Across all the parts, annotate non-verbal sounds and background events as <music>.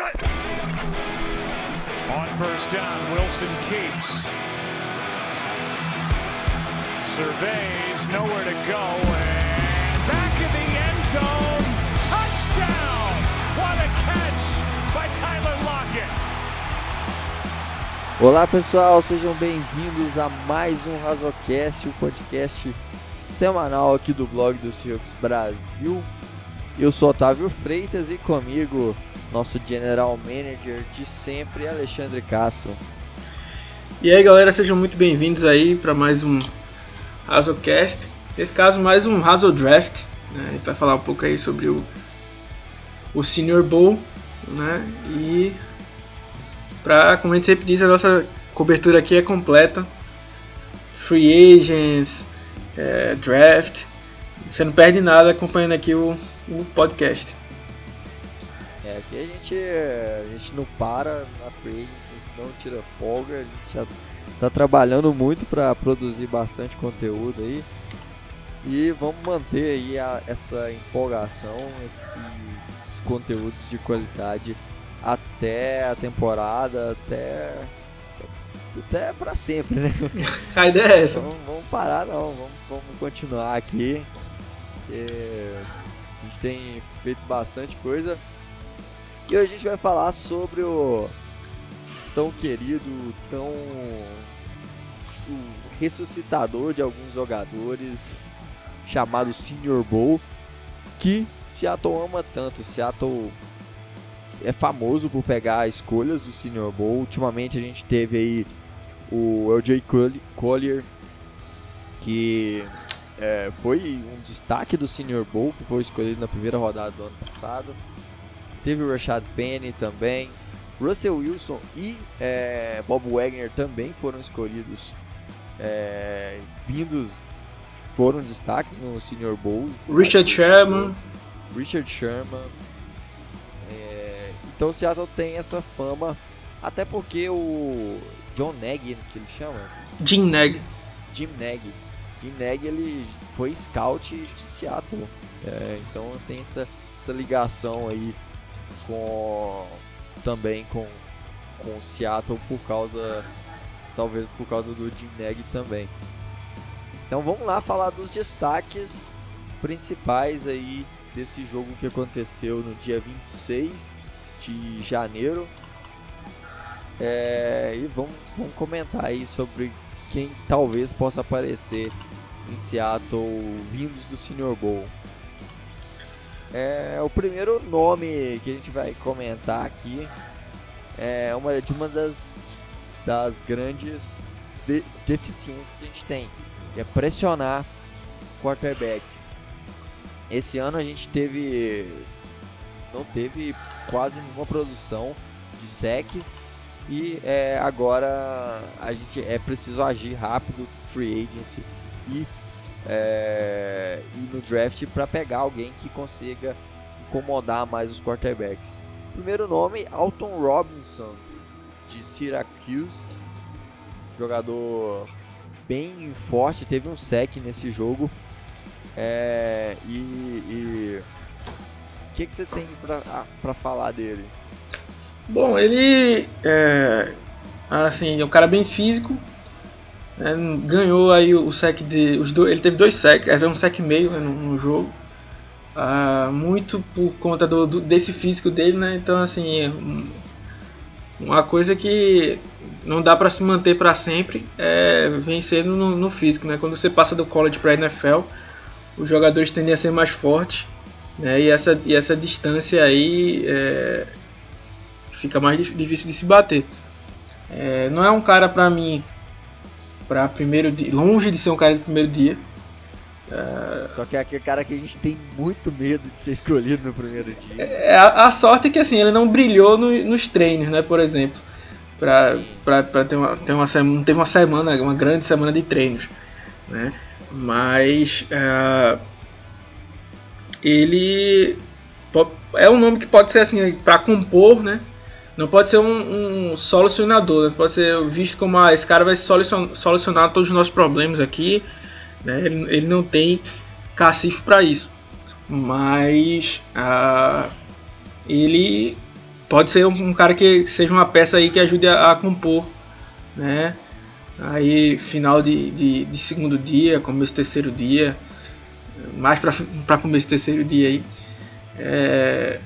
On first down, Wilson keeps. Surveys, nowhere to go, and back in the end zone. Touchdown! What a catch by Tyler Lockett. Olá pessoal, sejam bem-vindos a mais um Razocast, o podcast semanal aqui do blog do Seahawks Brasil. Eu sou Otávio Freitas e comigo nosso General Manager de sempre, Alexandre Castro. E aí galera, sejam muito bem-vindos aí para mais um Razocast. Nesse caso, mais um Razo Draft. Né? A gente vai falar um pouco aí sobre o, o Senior Bowl. Né? E para, como a gente sempre diz, a nossa cobertura aqui é completa. Free agents, é, draft. Você não perde nada acompanhando aqui o, o podcast. É, aqui a gente, a gente não para na free agency, não tira folga, a gente já tá trabalhando muito para produzir bastante conteúdo aí. E vamos manter aí a, essa empolgação, esses conteúdos de qualidade até a temporada, até até para sempre, né? <laughs> A ideia é essa. Então, vamos parar não, vamos, vamos continuar aqui. a gente tem feito bastante coisa. E hoje a gente vai falar sobre o tão querido, tão o ressuscitador de alguns jogadores chamado Senior Bowl, que Seattle ama tanto. Seattle é famoso por pegar escolhas do Senior Bowl. Ultimamente a gente teve aí o LJ Collier, que é, foi um destaque do Senior Bowl, que foi escolhido na primeira rodada do ano passado. Teve o Rashad Penny também. Russell Wilson e é, Bob Wagner também foram escolhidos, é, vindos, foram destaques no Senior Bowl. Richard Sherman. Richard Sherman. É, então o Seattle tem essa fama, até porque o John Nagy, que ele chama? Jim Neg. Jim Nagy. Jim Nagy ele foi scout de Seattle. É, então tem essa, essa ligação aí com também com com Seattle por causa talvez por causa do Jim Nagy também. Então vamos lá falar dos destaques principais aí desse jogo que aconteceu no dia 26 de janeiro. É, e vamos, vamos comentar aí sobre quem talvez possa aparecer em Seattle vindos do Senior Bowl. É, o primeiro nome que a gente vai comentar aqui é uma de uma das, das grandes de, deficiências que a gente tem, que é pressionar quarterback. Esse ano a gente teve não teve quase nenhuma produção de sacks e é, agora a gente é preciso agir rápido, free agency e é, ir no draft para pegar alguém que consiga incomodar mais os quarterbacks. Primeiro nome, Alton Robinson, de Syracuse, jogador bem forte, teve um sec nesse jogo. É, e o que, que você tem para falar dele? Bom, ele é assim, é um cara bem físico, né, ganhou aí o sec de. Os dois, ele teve dois secs, é um sec meio né, no, no, jogo. Ah, muito por conta do, do, desse físico dele, né? Então assim. Uma coisa que não dá para se manter para sempre é vencendo no, no, físico, né? Quando você passa do college para NFL, os jogadores tendem a ser mais fortes, né? E essa, e essa distância aí é, fica mais difícil de se bater. É, não é um cara para mim para primeiro dia, longe de ser um cara de primeiro dia. Uh, Só que é aquele cara que a gente tem muito medo de ser escolhido no primeiro dia. É, a, a sorte é que assim, ele não brilhou no, nos treinos, né, por exemplo. Pra, pra, pra ter uma, ter uma semana. Teve uma semana, uma grande semana de treinos. Né? Mas uh, ele é um nome que pode ser assim, para compor, né? Não pode ser um, um solucionador, né? pode ser visto como ah, esse cara vai solucionar, todos os nossos problemas aqui. Né? Ele, ele não tem cacife para isso. Mas ah, ele pode ser um, um, cara que seja uma peça aí que ajude a, a compor, né? Aí final de, de, de, segundo dia, começo terceiro dia, mais para começo terceiro dia aí, é,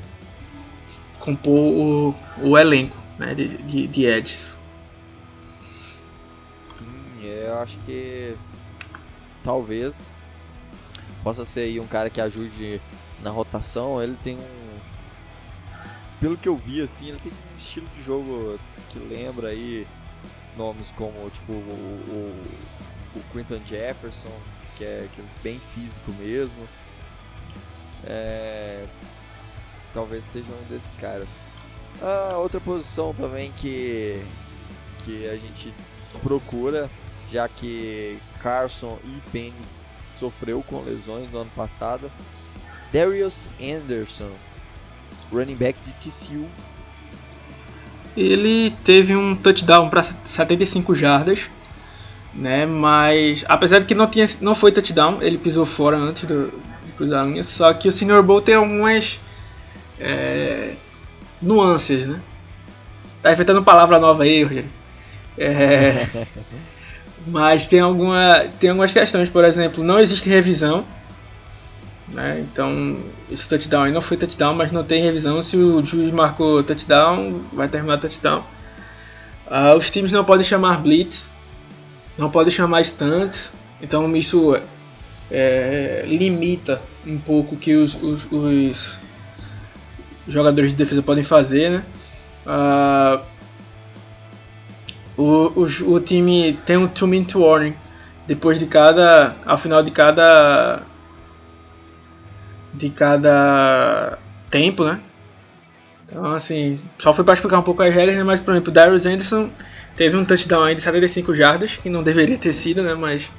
compor o, o elenco né, de, de, de Eds. Sim, eu acho que talvez possa ser aí um cara que ajude na rotação. Ele tem um. Pelo que eu vi, assim, ele tem um estilo de jogo que lembra aí nomes como tipo o, o, o Quinton Jefferson, que é, que é bem físico mesmo. É, talvez seja um desses caras. A outra posição também que, que a gente procura, já que Carson e Penny sofreu com lesões no ano passado. Darius Anderson, running back de TCU. Ele teve um touchdown para 75 jardas, né? Mas apesar de que não tinha, não foi touchdown, ele pisou fora antes do, de cruzar a linha. Só que o Senior Bowl tem algumas é, nuances, né? Tá inventando palavra nova aí, Rogério. É, <laughs> mas tem, alguma, tem algumas questões, por exemplo, não existe revisão. Né? Então, esse touchdown aí não foi touchdown, mas não tem revisão. Se o juiz marcou touchdown, vai terminar touchdown. Uh, os times não podem chamar blitz, não podem chamar stunt. Então, isso é, limita um pouco que os, os, os, jogadores de defesa podem fazer. Né? Uh, o, o, o time tem um two minute warning depois de cada ao final de cada de cada tempo, né? Então assim, só foi para explicar um pouco as regras, né? mas por exemplo, Darius Anderson teve um touchdown aí de 75 jardas, que não deveria ter sido, né, mas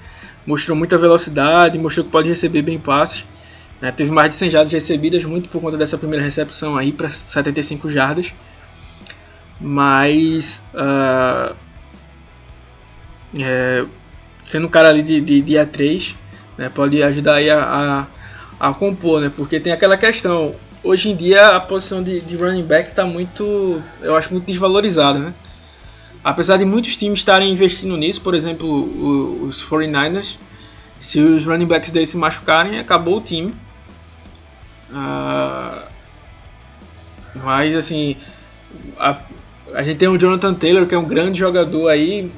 mostrou muita velocidade, mostrou que pode receber bem passes. Né? Teve mais de 100 jardas recebidas, muito por conta dessa primeira recepção aí para 75 jardas. Mas uh, é, sendo um cara ali de, de dia 3, né, pode ajudar aí a, a, a, compor, né? Porque tem aquela questão, hoje em dia a posição de, de running back está muito, eu acho muito desvalorizada, né? Apesar de muitos times estarem investindo nisso, por exemplo, os 49ers, se os running backs deles se machucarem, acabou o time. Uh, mas assim, a, a gente tem o Jonathan Taylor, que é um grande jogador aí,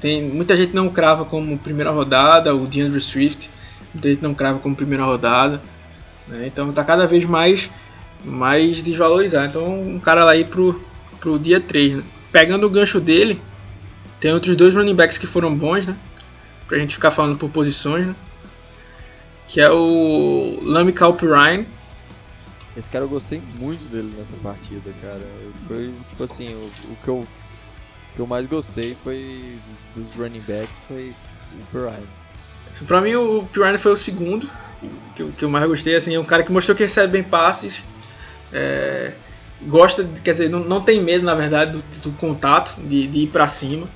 tem, muita gente não crava como primeira rodada, o DeAndre Swift, muita gente não crava como primeira rodada. Né? Então tá cada vez mais, mais desvalorizado. Então um cara lá aí pro, pro dia 3. Né? Pegando o gancho dele, tem outros dois running backs que foram bons, né? Pra gente ficar falando por posições, né? Que é o Lamy Ryan. Esse cara eu gostei muito dele nessa partida, cara. Foi, tipo assim, o, o que eu que eu mais gostei foi dos running backs foi o Pirine. Pra mim o Pirine foi o segundo que eu, que eu mais gostei, assim, é um cara que mostrou que recebe bem passes, é, gosta, quer dizer, não, não tem medo na verdade do, do contato, de, de ir para cima.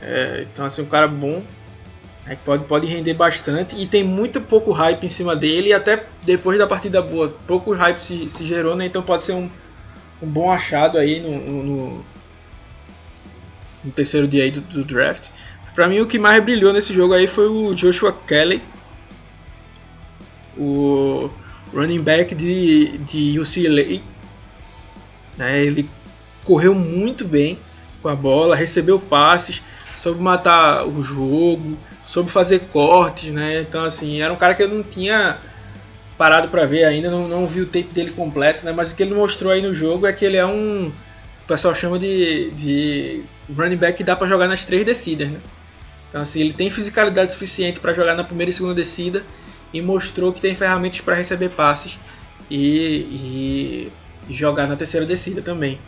É, então assim, um cara bom, é, pode, pode render bastante e tem muito pouco hype em cima dele e até depois da partida boa, pouco hype se, se gerou, né? Então pode ser um, um bom achado aí no, no, no terceiro dia aí do, do draft. Para mim o que mais brilhou nesse jogo aí foi o Joshua Kelly, o running back de, de UCLA. Né, ele correu muito bem com a bola, recebeu passes, soube matar o jogo, soube fazer cortes, né? Então assim, era um cara que eu não tinha parado para ver ainda, não, não vi o tape dele completo, né? Mas o que ele mostrou aí no jogo é que ele é um, o pessoal chama de, de running back que dá para jogar nas três descidas, né? Então assim, ele tem fisicalidade suficiente para jogar na primeira e segunda descida e mostrou que tem ferramentas para receber passes e, e, jogar na terceira descida também,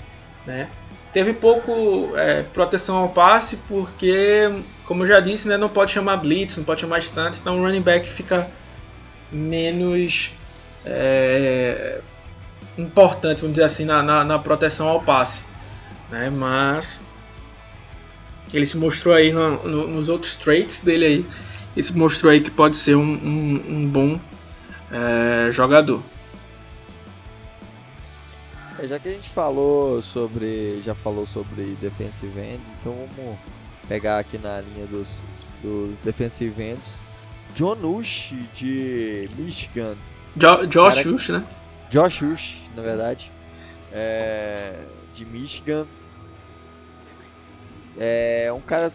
né? Teve pouco é, proteção ao passe porque, como eu já disse, né, não pode chamar blitz, não pode chamar stunt, então o running back fica menos é, importante, vamos dizer assim, na, na, na proteção ao passe, né? Mas ele se mostrou aí no, no, nos outros traits dele aí. Ele se mostrou aí que pode ser um, um, um bom é, jogador. Já que a gente falou sobre. Já falou sobre defensive end, então vamos pegar aqui na linha dos, dos defensive ends. John Ush de Michigan. Jo Josh Ush, né? Josh Ush, na verdade. É, de Michigan. É um cara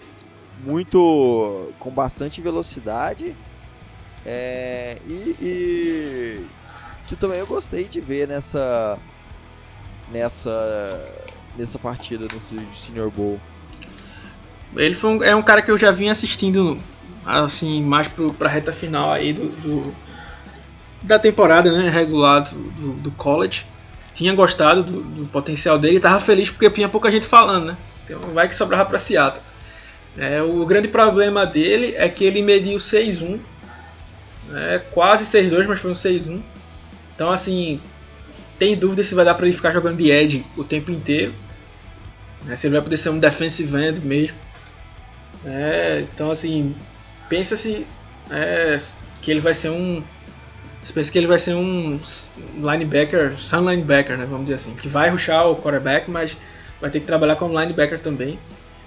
muito. com bastante velocidade. É, e, e que também eu gostei de ver nessa nessa nessa partida nesse Senior Bowl. Ele foi um, é um cara que eu já vinha assistindo assim mais pro, pra reta final aí do, do da temporada né, regular do, do, college. Tinha gostado do, do, potencial dele e tava feliz porque tinha pouca gente falando, né? Então vai que sobrava pra Seattle. É, o grande problema dele é que ele mediu 6'1", né, quase 6'2", mas foi um 6'1". Então, assim, tem dúvida se vai dar para ele ficar jogando de edge o tempo inteiro. Né, se ele vai poder ser um defensive end mesmo. É, então, assim, pensa-se é, que ele vai ser um. Você pensa que ele vai ser um linebacker, sun linebacker, né, vamos dizer assim, que vai rushar o quarterback, mas vai ter que trabalhar como linebacker também.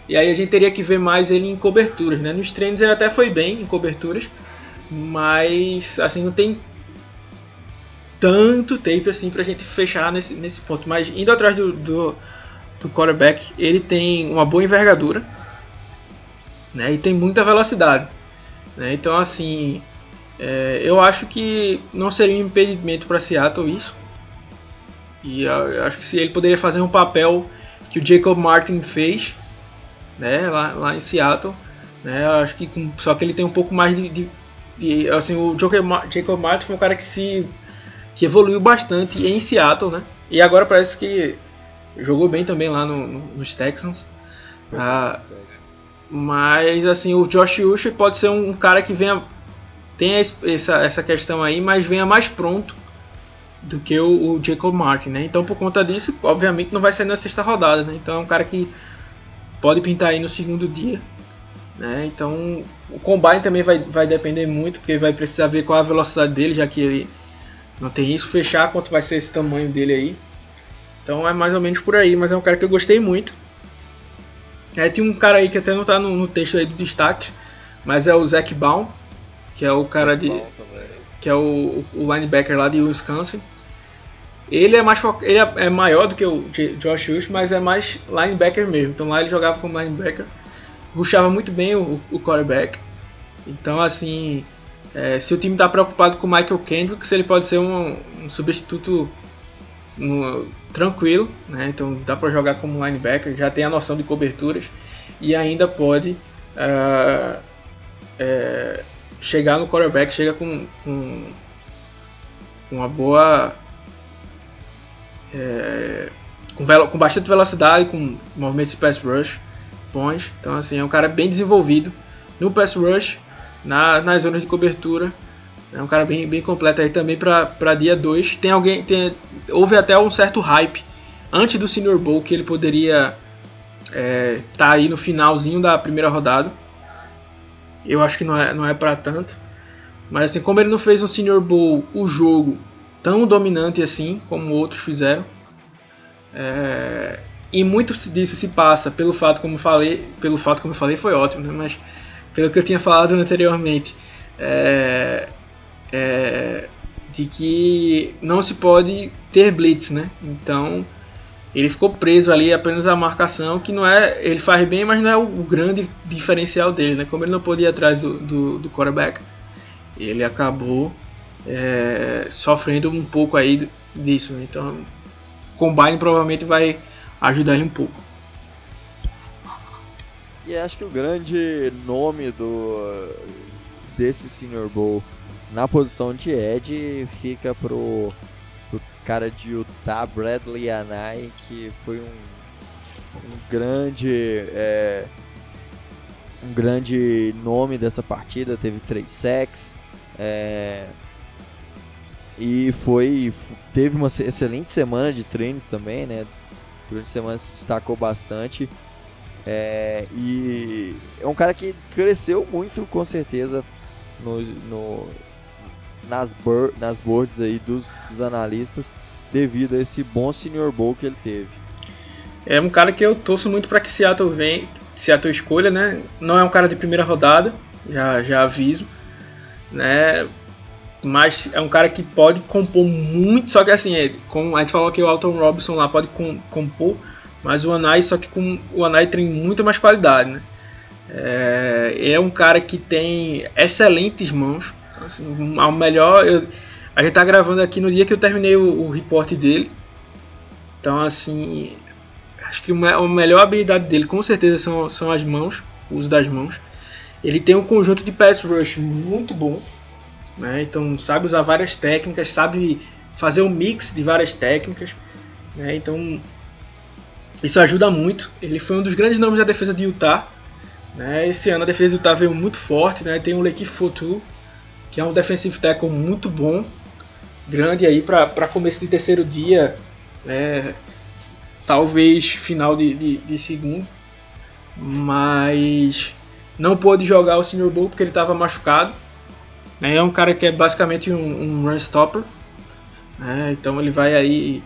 E aí a gente teria que ver mais ele em coberturas, né? Nos treinos ele até foi bem em coberturas, mas assim não tem tanto tape assim pra gente fechar nesse, nesse ponto. Mas indo atrás do, do, do quarterback, ele tem uma boa envergadura né, e tem muita velocidade. Né, então, assim, é, eu acho que não seria um impedimento para Seattle isso. E acho que se ele poderia fazer um papel que o Jacob Martin fez né, lá, lá em Seattle. Né, acho que com, só que ele tem um pouco mais de, de, de assim, o Jacob, Jacob Martin foi um cara que se que evoluiu bastante em Seattle, né? E agora parece que jogou bem também lá no, no, nos Texans. Ah, mas assim, o Josh Uche pode ser um, cara que venha tem essa, essa questão aí, mas venha mais pronto do que o, o, Jacob Martin, né? Então por conta disso, obviamente não vai ser na sexta rodada, né? Então é um cara que pode pintar aí no segundo dia, né? Então o combine também vai, vai depender muito, porque vai precisar ver qual é a velocidade dele, já que ele não tem isso, fechar quanto vai ser esse tamanho dele aí. Então é mais ou menos por aí, mas é um cara que eu gostei muito. É, tem um cara aí que até não tá no, no texto aí do destaque, mas é o Zac Baum, que é o cara de. que é o, o linebacker lá de Wisconsin. Ele é mais ele é, é maior do que o Josh Hughes, mas é mais linebacker mesmo. Então lá ele jogava como linebacker, rushava muito bem o, o quarterback. Então assim, é, se o time está preocupado com o Michael Kendricks, ele pode ser um, um substituto um, tranquilo, né? então dá para jogar como linebacker, já tem a noção de coberturas e ainda pode uh, é, chegar no quarterback, chega com, com, com uma boa. É, com, com bastante velocidade, com movimentos de pass rush bons. Então, assim, é um cara bem desenvolvido no pass rush na, nas zonas de cobertura. É um cara bem, bem completo aí também para dia 2. Tem alguém. Tem, houve até um certo hype antes do Senior Bowl que ele poderia estar é, tá aí no finalzinho da primeira rodada. Eu acho que não é, não é para tanto. Mas assim, como ele não fez no Senior Bowl o jogo tão dominante assim como outros fizeram. É, e muito disso se passa pelo fato, como falei, pelo fato como eu falei, foi ótimo, né? Mas pelo que eu tinha falado anteriormente, é, é, de que não se pode ter blitz, né? Então ele ficou preso ali apenas à marcação, que não é, ele faz bem, mas não é o, grande diferencial dele, né? Como ele não podia ir atrás do, do, do quarterback, ele acabou é, sofrendo um pouco aí disso. Né? Então, combine provavelmente vai ajudar ele um pouco. E acho que o grande nome do desse Senior Bowl na posição de Ed fica pro, pro cara de Utah, Bradley Anai, que foi um, um grande é, um grande nome dessa partida, teve três sacks é, e foi teve uma excelente semana de treinos também, né? Durante a semana se destacou bastante é, e é um cara que cresceu muito, com certeza, no, no nas, nas boards aí dos, dos analistas. devido a esse bom Senior Bowl que ele teve. É um cara que eu torço muito para que Seattle venha, Seattle escolha, né? Não é um cara de primeira rodada, já, já aviso, né? Mas é um cara que pode compor muito, só que assim, é, a gente falou que o Alton Robinson lá pode com, compor, mas o Anai, só que com o Anai tem muito mais qualidade, né? É, é um cara que tem excelentes mãos, assim, ao melhor. Eu, a gente tá gravando aqui no dia que eu terminei o, o report dele, então assim, acho que a melhor habilidade dele com certeza são, são as mãos, o uso das mãos. Ele tem um conjunto de pass rush muito bom, né? então sabe usar várias técnicas, sabe fazer um mix de várias técnicas. Né? Então isso ajuda muito. Ele foi um dos grandes nomes da defesa de Utah. Né? Esse ano a defesa de Utah veio muito forte. Né? Tem o Leki Fotu, que é um defensive tackle muito bom, grande aí para começo de terceiro dia, né? talvez final de, de, de segundo, mas não pôde jogar o Senior Bowl porque ele estava machucado. Né? É um cara que é basicamente um, um run stopper, né? então ele vai aí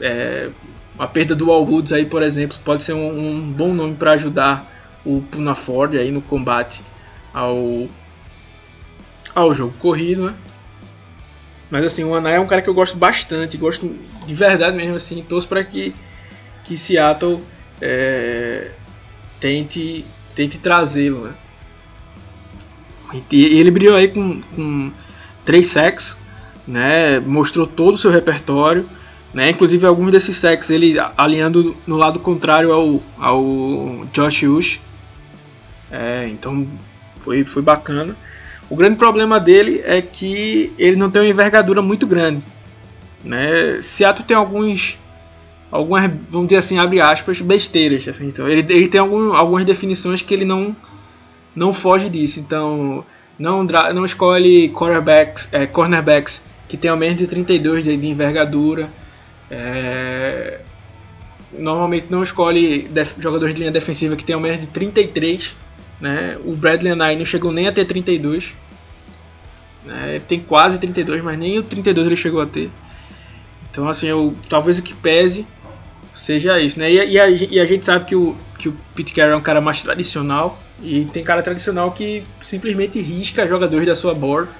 é, a perda do Al Woods aí, por exemplo, pode ser um, um bom nome para ajudar o Puna Ford aí no combate ao ao jogo corrido, né? Mas assim, o Anai é um cara que eu gosto bastante, gosto de verdade mesmo assim, torço para que que Seattle é, tente tente trazê-lo, né? E ele brilhou aí com, com três sacks, né? Mostrou todo o seu repertório. Né? Inclusive alguns desses sacks ele alinhando no lado contrário ao, ao Josh Ush. É, então foi, foi bacana. O grande problema dele é que ele não tem uma envergadura muito grande. Né? Seattle tem alguns algumas, vamos dizer assim, abre aspas, besteiras. Assim, então, ele, ele tem algum, algumas definições que ele não, não foge disso. Então, não, não escolhe cornerbacks, é, cornerbacks que tenham menos de 32 de, de envergadura. É, normalmente não escolhe jogadores de linha defensiva que tenham menos de 33. Né? O Bradley Anai não chegou nem a ter 32. Né? Ele tem quase 32, mas nem o 32 ele chegou a ter. Então, assim, eu, talvez o que pese seja isso. Né? E, e, a, e a gente sabe que o, que o Pete Carroll é um cara mais tradicional. E tem cara tradicional que simplesmente risca jogadores da sua board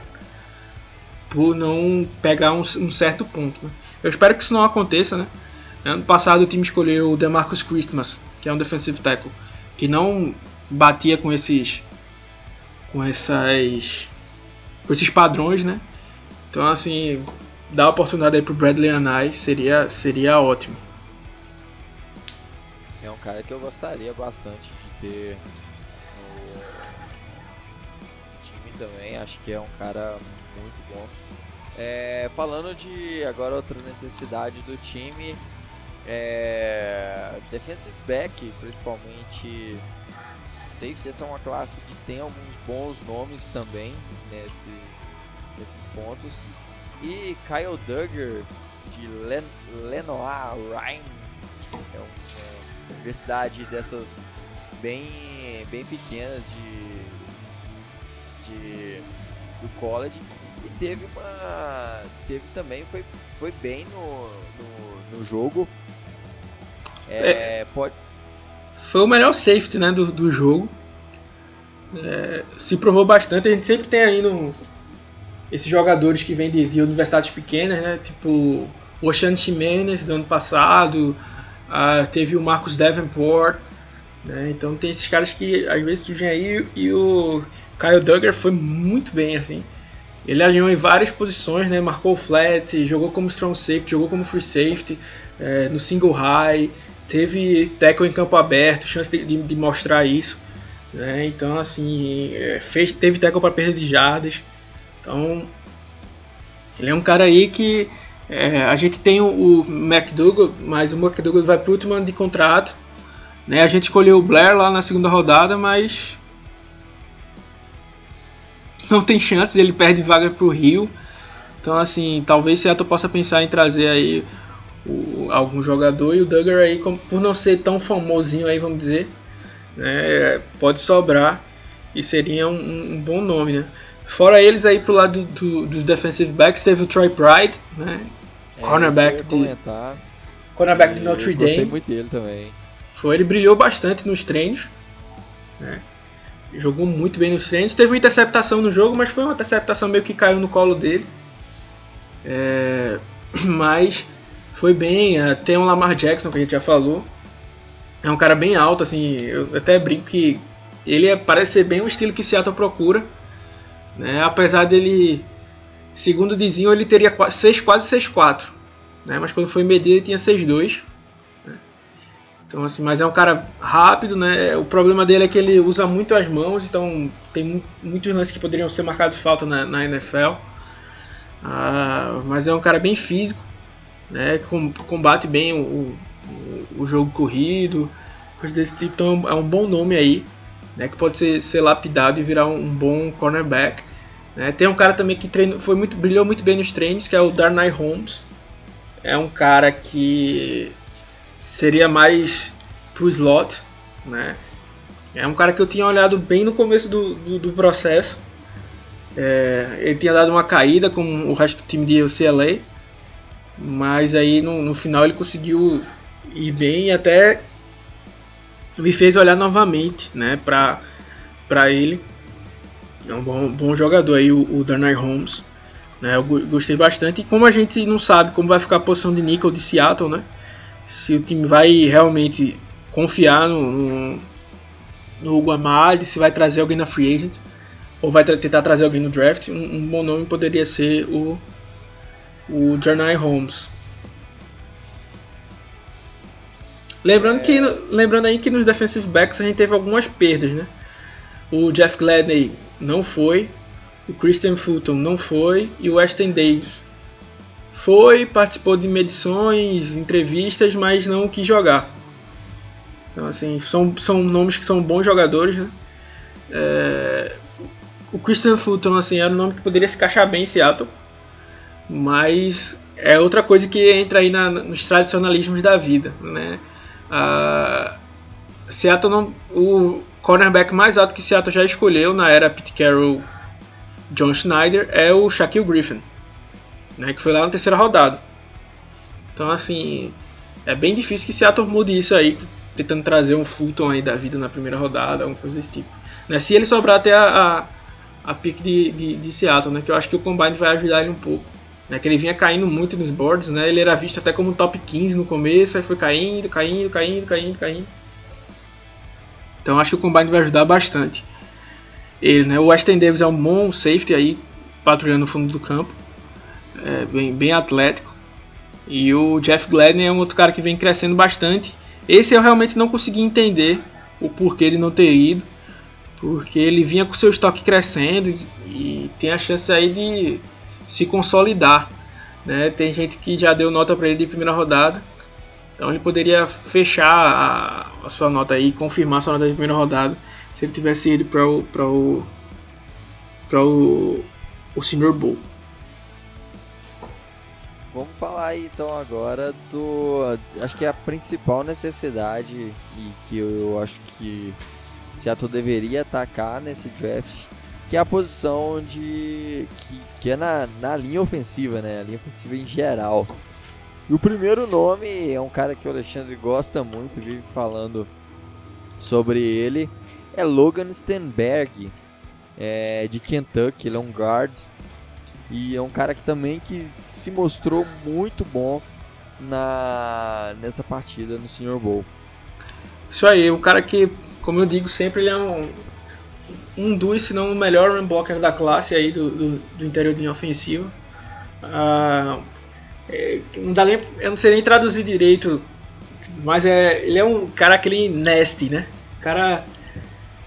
por não pegar um, um certo ponto. Né? Eu espero que isso não aconteça, né? Ano passado o time escolheu o DeMarcus Christmas, que é um defensive tackle, que não batia com esses com essas com esses padrões, né? Então assim, dar a oportunidade aí pro Bradley Anai seria seria ótimo. É um cara que eu gostaria bastante de ter no time também, acho que é um cara muito bom. É, falando de agora outra necessidade do time, é, defensive back, principalmente safety, essa é uma classe que tem alguns bons nomes também nesses, nesses pontos. E Kyle Duggar de Len, Lenoir Rhyme, é uma universidade dessas bem, bem pequenas de, de do college e teve uma. Teve também, foi, foi bem no, no, no jogo. É, é, pode... Foi o melhor safety né, do, do jogo. É, se provou bastante. A gente sempre tem aí no, esses jogadores que vêm de, de universidades pequenas, né? Tipo o Ocean Ximenez do ano passado. Teve o Marcus Davenport. Né? Então tem esses caras que às vezes surgem aí e o Kyle Duggar foi muito bem assim. Ele alinhou em várias posições, né? Marcou flat, jogou como strong safety, jogou como free safety, é, no single high, teve tackle em campo aberto, chance de, de, de mostrar isso. Né? Então, assim, é, fez, teve tackle para perda de jardas. Então, ele é um cara aí que é, a gente tem o, o McDougall, mas o McDougall vai para o último ano de contrato. Né? A gente escolheu o Blair lá na segunda rodada, mas não tem chances, ele perde vaga para o Rio. Então, assim, talvez Seattle possa pensar em trazer aí o, algum jogador e o Duggar aí, como, por não ser tão famosinho aí, vamos dizer, né, pode sobrar e seria um, um, bom nome, né? Fora eles aí pro lado do, dos defensive backs, teve o Troy Pride, né? É, cornerback de, cornerback de Notre Dame. muito dele também. Foi, ele brilhou bastante nos treinos. né? Jogou muito bem nos treinos. Teve uma interceptação no jogo, mas foi uma interceptação meio que caiu no colo dele. É, <clears throat> mas foi bem. é, Tem o Lamar Jackson, que a gente já falou. É um cara bem alto, assim. Eu até brinco que ele é- parece ser bem o estilo que Seattle procura. Né? Apesar dele, segundo diziam, ele teria qua- seis, quase 6'4". Né? Mas quando foi medir, ele tinha 6'2". Então, assim, mas é um cara rápido, né? O problema dele é que ele usa muito as mãos, então tem mu- muitos lances que poderiam ser marcados falta na, na NFL. Ah, mas é um cara bem físico, né? Com- Combate bem o, o, o jogo corrido, coisas desse tipo. Então é um bom nome aí, né? Que pode ser, ser lapidado e virar um, um bom cornerback. né? Tem um cara também que treinou, foi muito, brilhou muito bem nos treinos, que é o Darnay Holmes. É um cara que seria mais pro slot, né? É um cara que eu tinha olhado bem no começo do, do, do processo. É, ele tinha dado uma caída com o resto do time de UCLA, mas aí no, no final ele conseguiu ir bem e até me fez olhar novamente, né, pra, pra ele. É um bom, bom jogador aí, o, o Darnay Holmes. Né, eu go- gostei bastante. E como a gente não sabe como vai ficar a posição de níquel de Seattle, né? se o time vai realmente confiar no, no, no Hugo Amadi, se vai trazer alguém na free agent ou vai tra- tentar trazer alguém no draft, um, um bom nome poderia ser o o Jarnay Holmes. Lembrando que lembrando aí que nos defensive backs a gente teve algumas perdas, né? O Jeff Gladney não foi, o Christian Fulton não foi e o Weston Davis foi, participou de medições, entrevistas, mas não quis jogar. Então, assim, são, são nomes que são bons jogadores, né? É, o Christian Fulton, assim, era um nome que poderia se encaixar bem em Seattle, mas é outra coisa que entra aí na- nos tradicionalismos da vida, né? Seattle não, o cornerback mais alto que Seattle já escolheu na era Pete Carroll, John Schneider é o Shaquille Griffin né, que foi lá na terceira rodada. Então, assim, é bem difícil que Seattle mude isso aí, tentando trazer um Fulton aí da vida na primeira rodada, alguma coisa desse tipo. Né, se ele sobrar até a, a, a pick de, de, de Seattle, né, que eu acho que o Combine vai ajudar ele um pouco. Né, que ele vinha caindo muito nos boards, né, ele era visto até como top 15 no começo, aí foi caindo, caindo, caindo, caindo, caindo. Então acho que o Combine vai ajudar bastante. Eles, né, o Weston Davis é um bom safety aí, patrulhando no fundo do campo é, bem, bem atlético. E o Jeff Gladney é um outro cara que vem crescendo bastante. Esse eu realmente não consegui entender o porquê de não ter ido, porque ele vinha com seu estoque crescendo e, e tem a chance aí de se consolidar. Né? Tem gente que já deu nota para ele de primeira rodada, então ele poderia fechar a, a sua nota aí, confirmar a sua nota de primeira rodada, se ele tivesse ido para o para o para o, o Senior. Vamos falar então agora do. Acho que é a principal necessidade e que eu acho que Seattle deveria atacar nesse draft, que é a posição de. que, que é na, na linha ofensiva, né? A linha ofensiva em geral. E o primeiro nome é um cara que o Alexandre gosta muito, vive falando sobre ele, é Logan Stenberg, é, de Kentucky, ele é um guard. E é um cara que também que se mostrou muito bom na nessa partida no Senior Bowl. Isso aí, um cara que, como eu digo sempre, ele é um, um dos, se não o melhor run blocker da classe aí do, do, do interior de linha ofensiva. Ah, é, não dá nem, eu não sei nem traduzir direito, mas é, ele é um cara aquele nasty, né? Cara.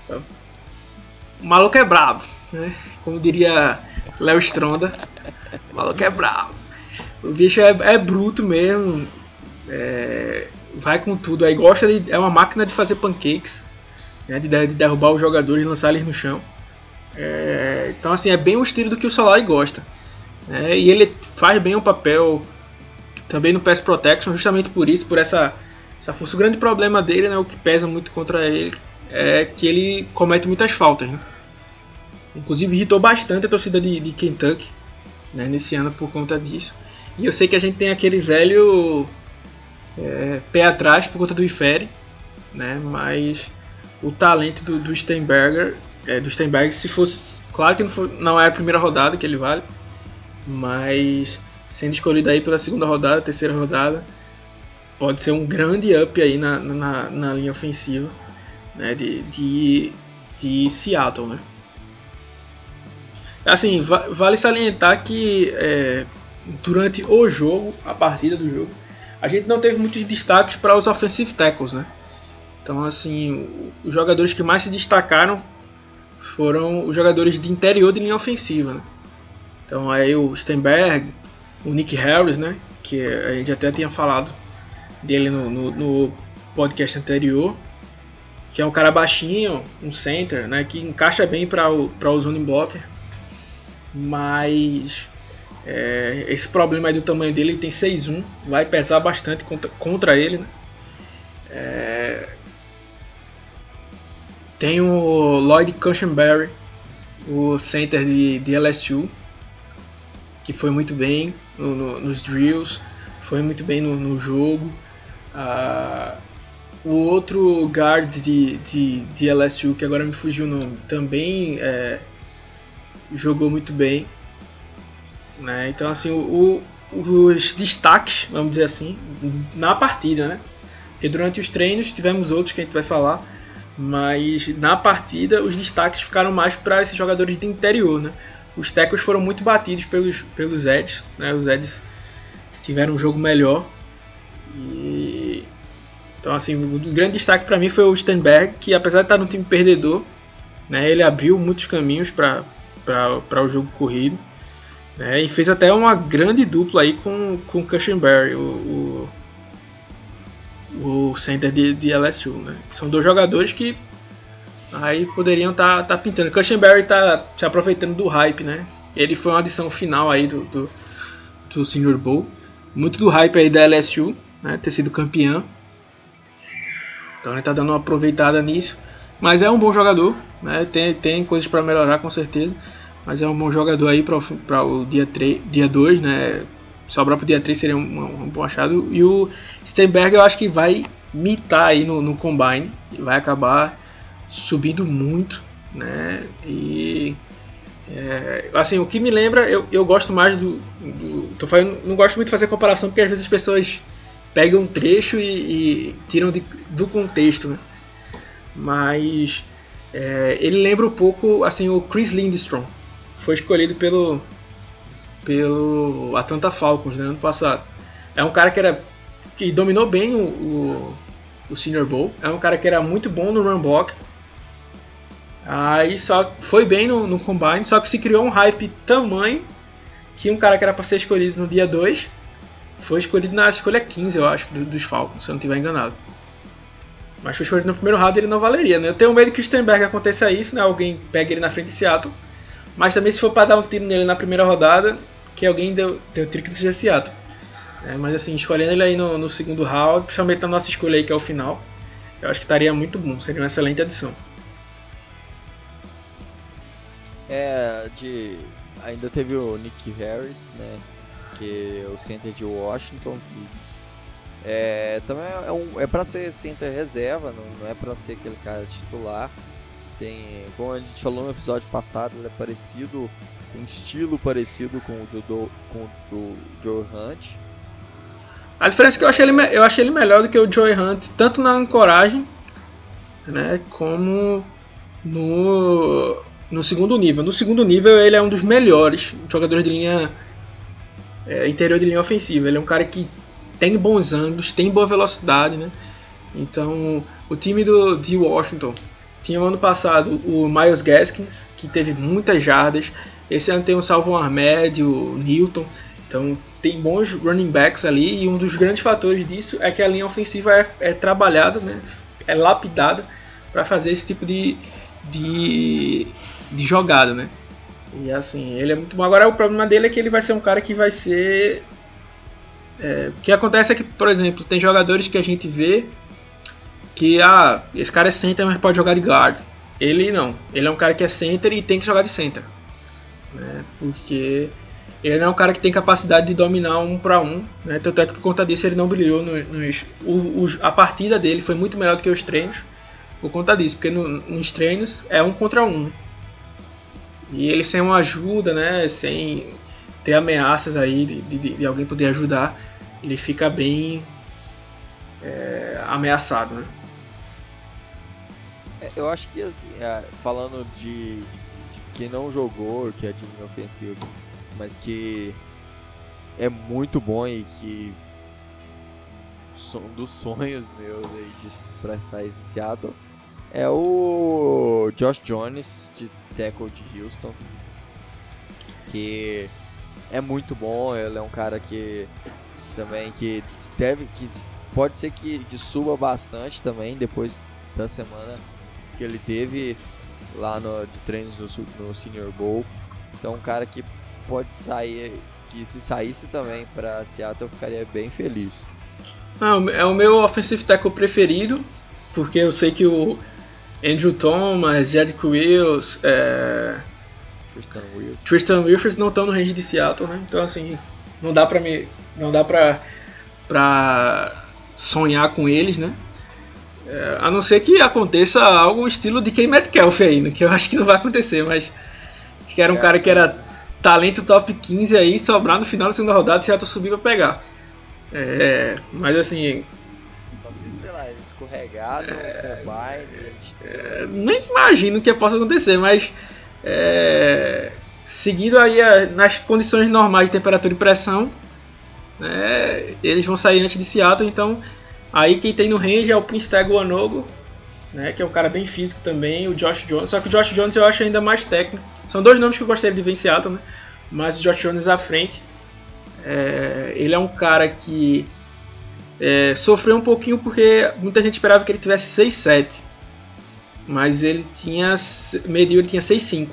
O maluco é brabo, né? Como diria Léo Stronda. O maluco é brabo. O bicho é, é bruto mesmo. É, vai com tudo aí. Gosta de. É uma máquina de fazer pancakes. Né, de, de derrubar os jogadores lançar eles no chão. É, então, assim, é bem o estilo do que o Solari gosta. né, e ele faz bem o papel também no pass protection, justamente por isso, por essa, essa força. O grande problema dele, né, o que pesa muito contra ele, é que ele comete muitas faltas. Né? Inclusive, irritou bastante a torcida de, de Kentucky né, nesse ano por conta disso. E eu sei que a gente tem aquele velho é, pé atrás por conta do Ifere, né? Mas o talento do, do Steinberger, é, do Steinberg, se fosse, claro que não, foi, não é a primeira rodada que ele vale, mas sendo escolhido aí pela segunda rodada, terceira rodada, pode ser um grande up aí na, na, na linha ofensiva né, de, de, de Seattle, né? Assim, vale salientar que é, durante o jogo, a partida do jogo, a gente não teve muitos destaques para os offensive tackles, né? Então, assim, os jogadores que mais se destacaram foram os jogadores de interior de linha ofensiva, né? Então, aí o Stenberg, o Nick Harris, né? Que a gente até tinha falado dele no, no, no podcast anterior, que é um cara baixinho, um center, né? Que encaixa bem para o, o zone blocker, mas é, esse problema aí do tamanho dele, ele tem 6'1", vai pesar bastante contra, contra ele. Né? É, tem o Lloyd Cushenberry, o center de, de LSU, que foi muito bem no, no, nos drills, foi muito bem no, no jogo. Uh, o outro guard de, de, de LSU, que agora me fugiu o nome, também é, jogou muito bem. Né? Então, assim, o, o, os destaques, vamos dizer assim, na partida, né? Porque durante os treinos tivemos outros que a gente vai falar, mas na partida os destaques ficaram mais para esses jogadores de interior, né? Os tecos foram muito batidos pelos, pelos Eds, né? Os Eds tiveram um jogo melhor. E então assim, o grande destaque para mim foi o Stenberg, que apesar de estar no time perdedor, né, ele abriu muitos caminhos para o jogo corrido. Né? E fez até uma grande dupla aí com, com o Cushenberry, o, o center de, de LSU. Né? São dois jogadores que aí poderiam estar tá, tá pintando. Cushenberry está se aproveitando do hype, né? Ele foi uma adição final aí do, do, do Senior Bowl. Muito do hype aí da LSU, né? Ter sido campeão. Então ele está dando uma aproveitada nisso. Mas é um bom jogador, né? Tem, tem coisas para melhorar com certeza. Mas é um bom jogador aí para o dia 3, dia 2, né? Sobrar para o dia 3 seria um, um, bom achado. E o Steinberg eu acho que vai mitar aí no, no Combine. Vai acabar subindo muito, né? E é, assim, o que me lembra, eu, eu gosto mais do, do. tô falando, não gosto muito de fazer comparação porque às vezes as pessoas pegam um trecho e, e tiram de, do contexto, né? Mas é, ele lembra um pouco assim o Chris Lindstrom, foi escolhido pelo pelo Atlanta Falcons né, ano passado. É um cara que era que dominou bem o, o, o Senior Bowl. É um cara que era muito bom no run block. Aí só foi bem no, no combine, só que se criou um hype tamanho que um cara que era para ser escolhido no dia 2 foi escolhido na escolha 15, eu acho, dos Falcons, se eu não estiver enganado. Mas foi escolhido no primeiro round ele não valeria, né? Eu tenho medo que o Steinberg aconteça isso, né? Alguém pegue ele na frente de Seattle mas também se for para dar um tiro nele na primeira rodada, que alguém deu, deu que seja Seattle. É, mas assim, escolhendo ele aí no, no, segundo round, principalmente na nossa escolha aí que é o final, eu acho que estaria muito bom, seria uma excelente adição. É, de. Ainda teve o Nick Harris, né? Que é o center de Washington. É, também é, um, é pra ser center reserva, não, não é pra ser aquele cara titular. Tem, como a gente falou no episódio passado, ele é parecido, tem estilo parecido com o, do, com o do Joe Hunt. A diferença é que eu achei ele, eu achei ele melhor do que o Joe Hunt, tanto na ancoragem, né, como no, no segundo nível. No segundo nível ele é um dos melhores jogadores de linha é, interior de linha ofensiva. Ele é um cara que tem bons ângulos, tem boa velocidade, né? Então, o time do, de Washington tinha ano passado o Miles Gaskins, que teve muitas jardas. Esse ano tem o Salvon Ahmed, o Newton. Então tem bons running backs ali. E um dos grandes fatores disso é que a linha ofensiva é, é trabalhada, né? é lapidada para fazer esse tipo de, de, de jogada. Né? E assim, ele é muito bom. Agora o problema dele é que ele vai ser um cara que vai ser. É, o que acontece é que, por exemplo, tem jogadores que a gente vê que ah, esse cara é center, mas pode jogar de guard. Ele não. Ele é um cara que é center e tem que jogar de center. Né? Porque ele não é um cara que tem capacidade de dominar um para um, né? Tanto é que por conta disso ele não brilhou nos. O, a partida dele foi muito melhor do que os treinos por conta disso, porque no, nos treinos é um contra um. E ele sem uma ajuda, né? Sem ter ameaças aí de, de, de alguém poder ajudar, ele fica bem é, ameaçado, né? É, eu acho que assim, é, falando de, de, quem não jogou, que é de ofensivo, mas que é muito bom e que um dos sonhos meus aí de pra sair Seattle é o Josh Jones de tackle de Houston que é muito bom ele é um cara que também que deve que pode ser que, que suba bastante também depois da semana que ele teve lá no, de treinos no, no Senior Bowl então um cara que pode sair, que se saísse também para Seattle eu ficaria bem feliz. Ah, é o meu offensive tackle preferido, porque eu sei que o Andrew Thomas, Jerick Wills, é... Tristan Wilfers, Tristan Wilfers não estão no range de Seattle, né? Então assim, não dá para me, não dá para para sonhar com eles, né? É, a não ser que aconteça algo estilo de Ken Metcalf aí, né? que eu <laughs> acho que não vai acontecer, mas que era um é, cara que era talento top 15 aí, sobrar no final da segunda rodada se Seattle subir pra pegar. É, mas assim. Você, sei lá, escorregado, é, é, nem imagino que possa acontecer, mas. É, seguindo aí a, nas condições normais de temperatura e pressão, né, eles vão sair antes de Seattle, então aí quem tem no range é o Prince Anogo, né, que é um cara bem físico também, o Josh Jones, só que o Josh Jones eu acho ainda mais técnico. São dois nomes que eu gostaria de ver em Seattle, né? Mas o Josh Jones à frente. É, ele é um cara que é, sofreu um pouquinho porque muita gente esperava que ele tivesse 6-7. Mas ele tinha. Mediu, ele tinha 6-5.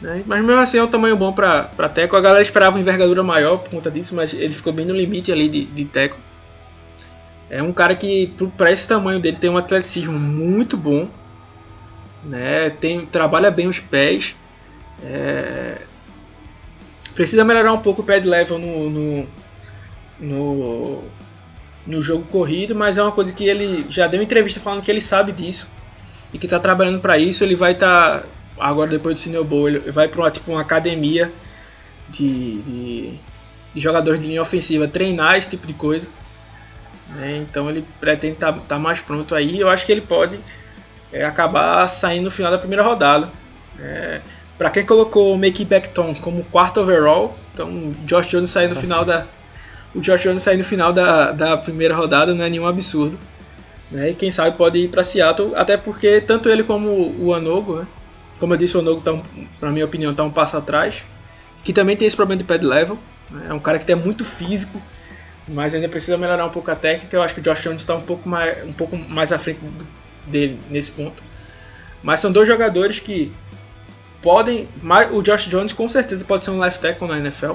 Né? Mas mesmo assim é um tamanho bom para Teco. A galera esperava uma envergadura maior por conta disso, mas ele ficou bem no limite ali de, de Teco. É um cara que, para esse tamanho dele, tem um atleticismo muito bom. Né? Tem, trabalha bem os pés. É... Precisa melhorar um pouco o pad level no, no, no, no, jogo corrido, mas é uma coisa que ele já deu entrevista falando que ele sabe disso e que está trabalhando para isso. Ele vai estar, tá, agora depois do Senior Bowl, ele vai para uma, tipo, uma academia de, de, de, jogadores de linha ofensiva treinar esse tipo de coisa. Né? Então ele pretende estar tá, tá mais pronto aí. Eu acho que ele pode é, acabar saindo no final da primeira rodada. É, para quem colocou o Make Backton como quarto overall, então Josh Jones sair no final da o Josh Jones sair no final da, da primeira rodada não é nenhum absurdo. Né? E quem sabe pode ir para Seattle, até porque tanto ele como o Anogo, né? como eu disse, o Anogo, tá um, na minha opinião, está um passo atrás, que também tem esse problema de pad level. Né? É um cara que é muito físico, mas ainda precisa melhorar um pouco a técnica. Eu acho que o Josh Jones está um pouco mais, um pouco mais à frente dele nesse ponto. Mas são dois jogadores que podem. O Josh Jones com certeza pode ser um left tackle na NFL.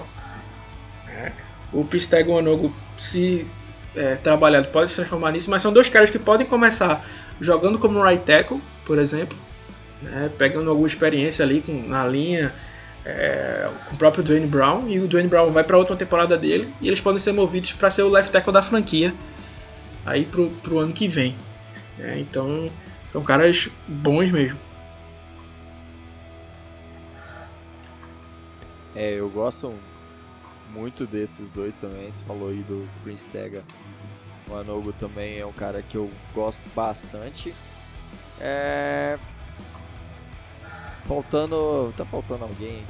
É. O Pristego Onogo, se é, trabalhado, pode se transformar nisso, mas são dois caras que podem começar jogando como right tackle, por exemplo, né, pegando alguma experiência ali com, na linha é, com o próprio Dwayne Brown, e o Dwayne Brown vai para outra temporada dele, e eles podem ser movidos para ser o left tackle da franquia aí pro, pro ano que vem. É, então, são caras bons mesmo. É, eu gosto muito desses dois também. Você falou aí do Prince Tega. O Anogo também é um cara que eu gosto bastante. É... Faltando. Tá faltando alguém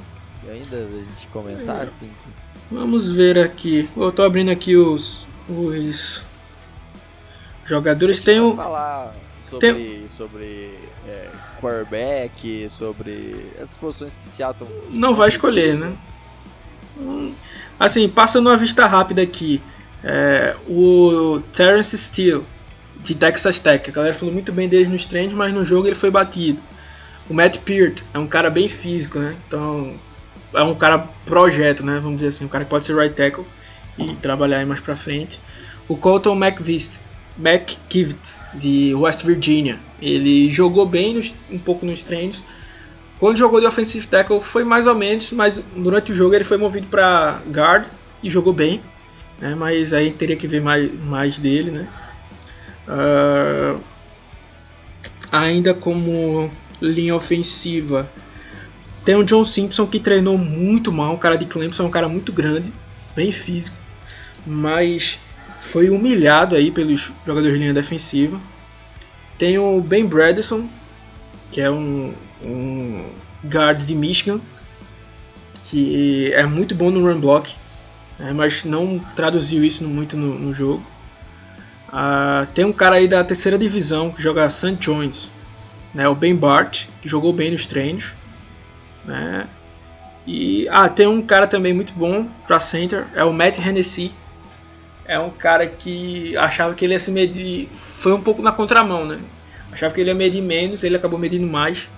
ainda a gente comentar, é. assim? Vamos ver aqui. Eu tô abrindo aqui os. os jogadores. Tem o. falar sobre, Tem... sobre é, quarterback, sobre as posições que Seattle não vai escolher, né? Assim, passando uma vista rápida aqui, é, o Terence Steele de Texas Tech, a galera falou muito bem dele nos treinos, mas no jogo ele foi batido. O Matt Peart é um cara bem físico, né? Então é um cara projeto, né? Vamos dizer assim, um cara que pode ser right tackle e trabalhar aí mais pra frente. O Colton McVist McKivitz, de West Virginia. Ele jogou bem nos, um pouco nos treinos, quando jogou de offensive tackle foi mais ou menos, mas durante o jogo ele foi movido para guard e jogou bem, né? Mas aí teria que ver mais, mais dele, né? Uh, ainda como linha ofensiva, tem o John Simpson que treinou muito mal, um cara de Clemson, um cara muito grande, bem físico, mas foi humilhado aí pelos jogadores de linha defensiva. Tem o Ben Bradison, que é um, um guard de Michigan, que é muito bom no run block, né, mas não traduziu isso muito no, no jogo. Uh, tem um cara aí da terceira divisão que joga St. John's, né, o Ben Bart, que jogou bem nos treinos. Né? E ah, tem um cara também muito bom para center, é o Matt Hennessy. É um cara que achava que ele ia se medir, foi um pouco na contramão, né? Achava que ele ia medir menos, ele acabou medindo mais.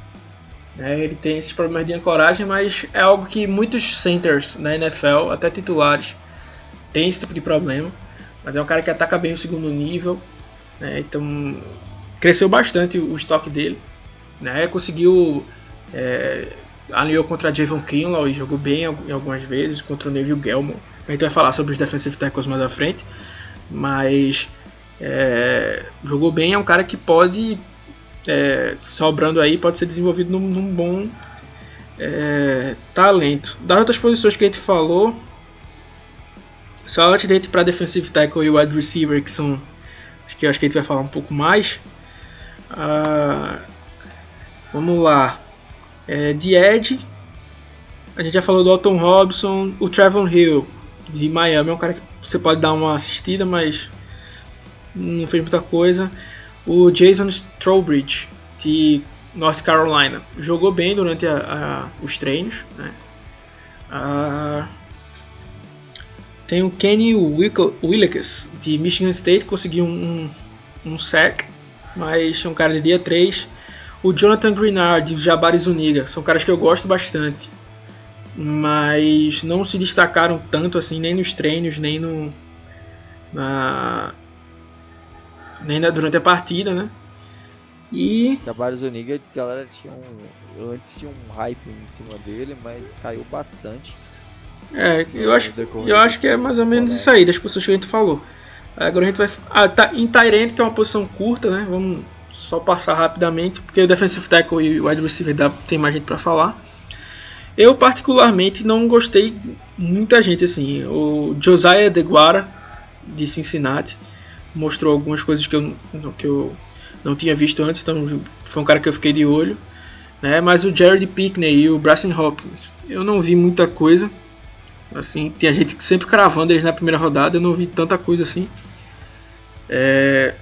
Né? Ele tem esses problemas de ancoragem, mas é algo que muitos centers na NFL, até titulares, têm esse tipo de problema. Mas é um cara que ataca bem o segundo nível, né? então cresceu bastante o estoque dele. Né? Conseguiu é, alinhou contra Javon Kinlaw e jogou bem em algumas vezes contra o Neville Gelmo. A gente vai falar sobre os defensive tackles mais à frente, mas é, jogou bem. É um cara que pode, é, sobrando aí, pode ser desenvolvido num, num bom é, talento. Das outras posições que a gente falou, só antes para defensive tackle e wide receiver, que são acho que acho que a gente vai falar um pouco mais. Uh, vamos lá. É, de Ed, a gente já falou do Alton Robson, o Trevor Hill de Miami é um cara que você pode dar uma assistida, mas não fez muita coisa. O Jason Strowbridge de North Carolina jogou bem durante a, a, os treinos. Né? Ah, tem o Kenny Willekes de Michigan State, conseguiu um, um, um sack, mas é um cara de dia 3. O Jonathan Greenard e o Jabari Zuniga são caras que eu gosto bastante, mas não se destacaram tanto assim nem nos treinos, nem no na nem na, durante a partida, né? E Jabari Zuniga, a galera tinha um antes tinha um hype em cima dele, mas caiu bastante. É, eu acho, eu acho que é mais ou menos isso aí, das pessoas que a gente falou. Agora a gente vai. Ah, tá, em Tyrant, que é uma posição curta, né? Vamos só passar rapidamente, porque o defensive tackle e o wide receiver dá, tem mais gente para falar. Eu particularmente não gostei muita gente assim. O Josiah DeGuara de Cincinnati mostrou algumas coisas que eu, que eu não tinha visto antes, então foi um cara que eu fiquei de olho. Né? Mas o Jared Pickney e o Bryson Hopkins, eu não vi muita coisa. Assim, tinha gente sempre cravando eles na primeira rodada, eu não vi tanta coisa assim. É,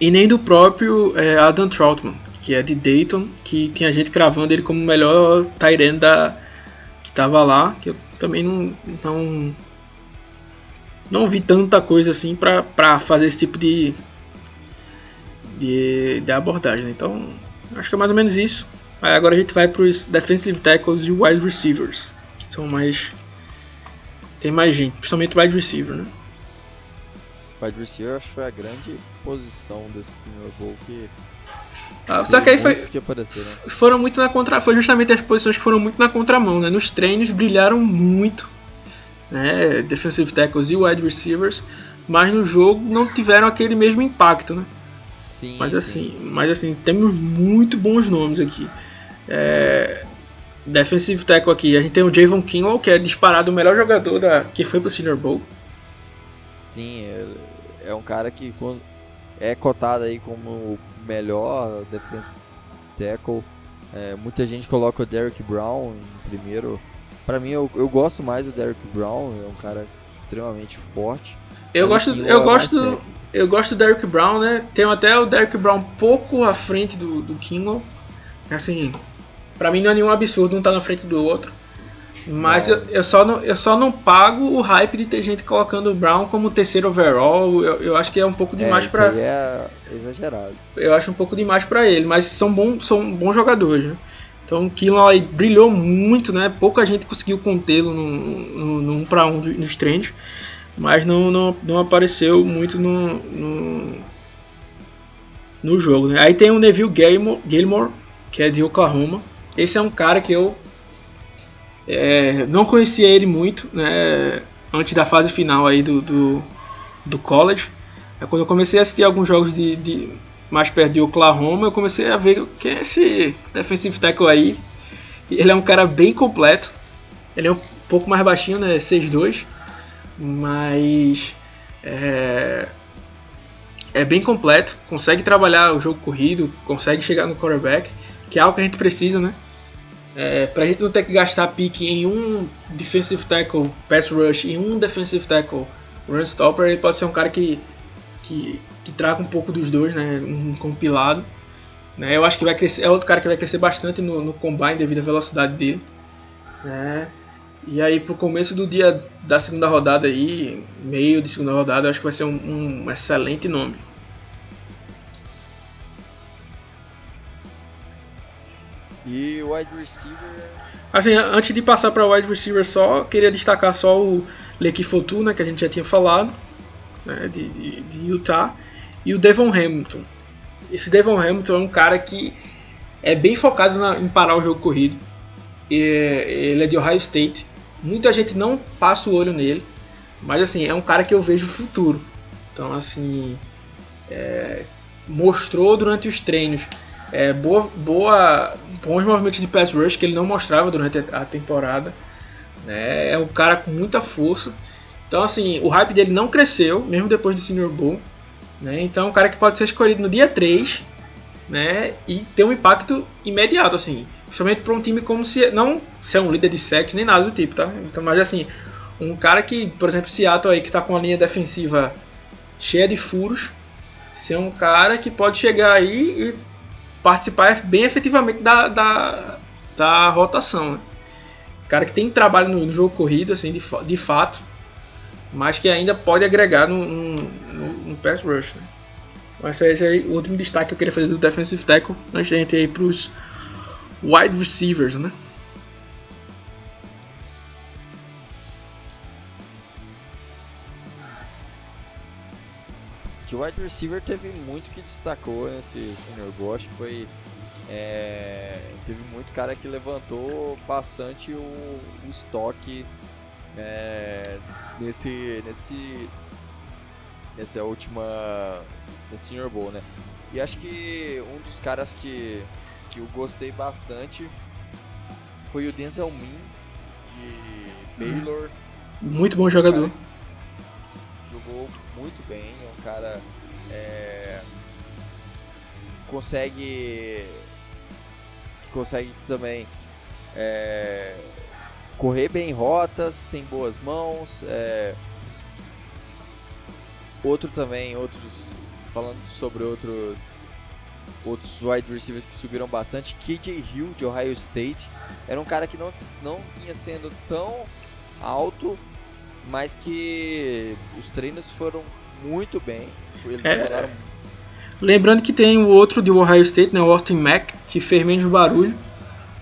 e nem do próprio é, Adam Troutman, que é de Dayton, que tinha gente cravando ele como o melhor Tyrant da que estava lá, que eu também não não não vi tanta coisa assim para fazer esse tipo de, de, de abordagem. Né? Então, acho que é mais ou menos isso. Aí agora a gente vai para os defensive tackles e wide receivers, são mais tem mais gente, principalmente wide receiver, né? wide receiver acho que foi a grande posição desse Senior Bowl que. Ah, só que aí foi. Que Foram muito na contra. Foi justamente as posições que foram muito na contramão, né? Nos treinos brilharam muito. Né? Defensive tackles e wide receivers. Mas no jogo não tiveram aquele mesmo impacto, né? Sim, mas assim, sim. mas assim, temos muito bons nomes aqui. É, defensive tackle aqui, a gente tem o Javon Kinlaw, que é disparado o melhor jogador da, que foi pro Senior Bowl. Sim, é um cara que é cotado aí como o melhor defensive tackle. É, muita gente coloca o Derrick Brown em primeiro. Para mim, eu, eu gosto mais do Derrick Brown, é um cara extremamente forte. Eu gosto, eu é gosto, eu gosto do Derrick Brown, né? Tem até o Derrick Brown pouco à frente do, do Kinlaw. Assim, para mim não é nenhum absurdo um estar tá na frente do outro. Mas eu, eu, só não, eu só não pago o hype de ter gente colocando o Brown como terceiro overall. Eu, eu acho que é um pouco demais é, para. É exagerado. Eu acho um pouco demais para ele, mas são, bons são bons jogadores, né? Então o Killon brilhou muito, né? Pouca gente conseguiu contê-lo no, no, no 1 para 1 nos treinos, mas não, não, não apareceu muito no, no, no jogo. Né? Aí tem o Neville Gilmore, Gilmore que é de Oklahoma. Esse é um cara que eu é, não conhecia ele muito, né? Antes da fase final aí do, do, do college. É quando eu comecei a assistir alguns jogos de, de mais perto de Oklahoma, eu comecei a ver quem é esse defensive tackle aí. Ele é um cara bem completo. Ele é um pouco mais baixinho, né? 6'2". Mas é, é bem completo, consegue trabalhar o jogo corrido, consegue chegar no quarterback, que é algo que a gente precisa, né? É, pra gente não ter que gastar pique em um defensive tackle pass rush e um defensive tackle run stopper, ele pode ser um cara que, que, que traga um pouco dos dois, né? Um compilado. Né? Eu acho que vai crescer, é outro cara que vai crescer bastante no, no combine devido à velocidade dele. Né? E aí pro começo do dia da segunda rodada aí, meio de segunda rodada, eu acho que vai ser um, um excelente nome. Wide receiver. Assim, antes de passar para wide receiver só, queria destacar só o Leki Fotu, né, que a gente já tinha falado, né, de, de, de, Utah, e o Devon Hamilton. Esse Devon Hamilton é um cara que é bem focado na, em parar o jogo corrido. E, ele é de Ohio State. Muita gente não passa o olho nele, mas assim, é um cara que eu vejo futuro. Então, assim, é, mostrou durante os treinos é, boa, boa, bons movimentos de pass rush que ele não mostrava durante a temporada. Né? É um cara com muita força. Então, assim, o hype dele não cresceu, mesmo depois do Senior Bowl. Né? Então, é um cara que pode ser escolhido no dia 3 né? e ter um impacto imediato, assim. Principalmente para um time como se. Não ser um líder de sexo nem nada do tipo, tá? Então, mas assim, um cara que, por exemplo, Seattle aí, que tá com a linha defensiva cheia de furos, ser um cara que pode chegar aí e participar bem efetivamente da, da, da rotação. Né? Cara que tem trabalho no, no, jogo corrido, assim, de, de fato, mas que ainda pode agregar no, no, no pass rush. Né? Mas esse é o último destaque que eu queria fazer do defensive tackle antes da gente ir para os wide receivers, né? De wide receiver teve muito que destacou nesse Senior Bowl, acho que foi é, teve muito cara que levantou bastante o, o estoque é, nesse nesse nessa última nesse Senior Bowl, né? E acho que um dos caras que que eu gostei bastante foi o Denzel Mims de Baylor. Muito bom jogador. Jogou muito bem, é um cara é, consegue consegue também é, correr bem rotas, tem boas mãos. É, outro também, outros falando sobre outros outros wide receivers que subiram bastante. KJ Hill, de Ohio State, era um cara que não, não vinha sendo tão alto, mas que os treinos foram muito bem. Eles é, Lembrando que tem o outro de Ohio State, né, o Austin Mack, que fez menos barulho,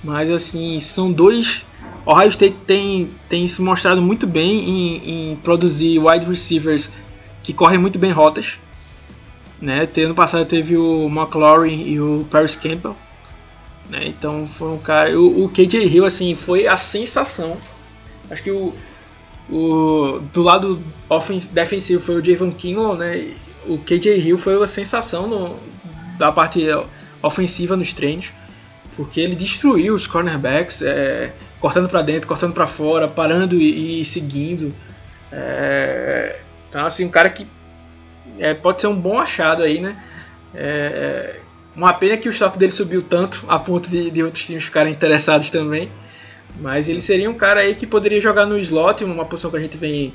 mas assim, são dois. Ohio State tem, tem se mostrado muito bem em, em produzir wide receivers que correm muito bem rotas. Né? Ano passado teve o McLaurin e o Paris Campbell. Né? Então foi um cara. O, o KJ Hill assim, foi a sensação. Acho que o, o do lado defensivo foi o Javon Kinlaw, né? O KJ Hill foi a sensação no, da parte ofensiva nos treinos, porque ele destruiu os cornerbacks, é, cortando para dentro, cortando para fora, parando e, e seguindo. É, então assim, um cara que é, pode ser um bom achado aí, né? É, uma pena que o estoque dele subiu tanto a ponto de, de outros times ficarem interessados também. Mas ele seria um cara aí que poderia jogar no slot, uma posição que a gente vem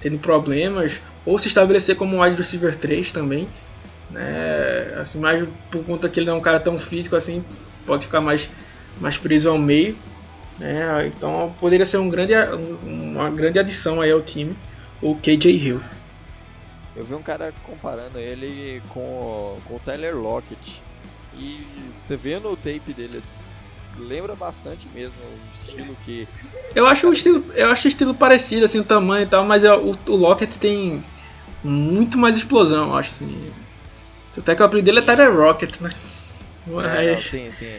tendo problemas, ou se estabelecer como um wide receiver 3 também. Né? Assim, mais por conta que ele não é um cara tão físico assim, pode ficar mais, mais preso ao meio. Né? Então poderia ser um grande, uma grande adição aí ao time, o KJ Hill. Eu vi um cara comparando ele com, com o Tyler Lockett. E você vê no tape dele assim, lembra bastante mesmo o estilo que. Eu acho o estilo, eu acho o estilo parecido, assim, o tamanho e tal, mas é, o, o Lockett tem muito mais explosão, eu acho assim. Até que o apelido dele é Tyler Rocket, né? É, não, sim, sim.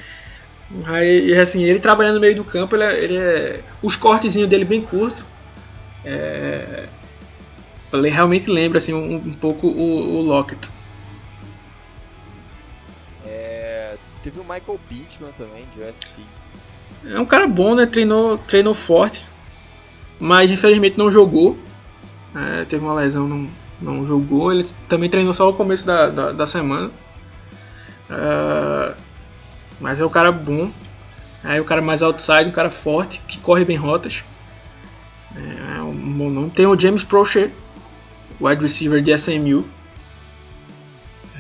Aí, assim, ele trabalhando no meio do campo, ele é, ele é os cortezinhos dele bem curto. É, ele realmente lembra assim um, um pouco o, o Lockett. Teve o Michael Pittman também de USC. É um cara bom, né? Treinou, treinou forte, mas infelizmente não jogou. É, teve uma lesão, não, não jogou. Ele também treinou só no começo da, da, da semana. Uh, mas é um cara bom. É um cara mais outside, um cara forte, que corre bem rotas. É um bom nome. Tem o James Prochet, wide receiver de SMU.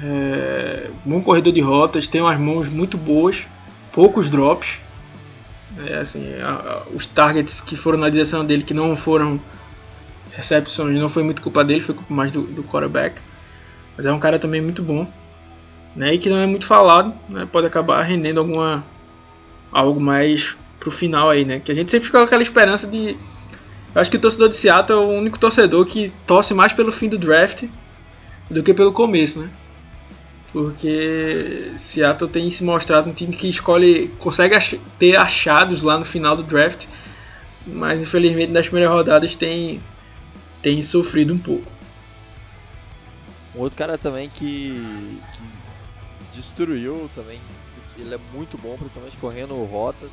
É, bom corredor de rotas, tem umas mãos muito boas, poucos drops. É, assim, a, a, os targets que foram na direção dele que não foram recepções, não foi muito culpa dele, foi culpa mais do, do quarterback. Mas é um cara também muito bom, né? E que não é muito falado, né? Pode acabar rendendo alguma algo mais pro final aí, né? Que a gente sempre fica com aquela esperança de eu acho que o torcedor de Seattle é o único torcedor que torce mais pelo fim do draft do que pelo começo, né? Porque Seattle tem se mostrado um time que escolhe, consegue ach ter achados lá no final do draft, mas infelizmente nas primeiras rodadas tem, tem sofrido um pouco. Um outro cara também que, que destruiu também, ele é muito bom, principalmente correndo rotas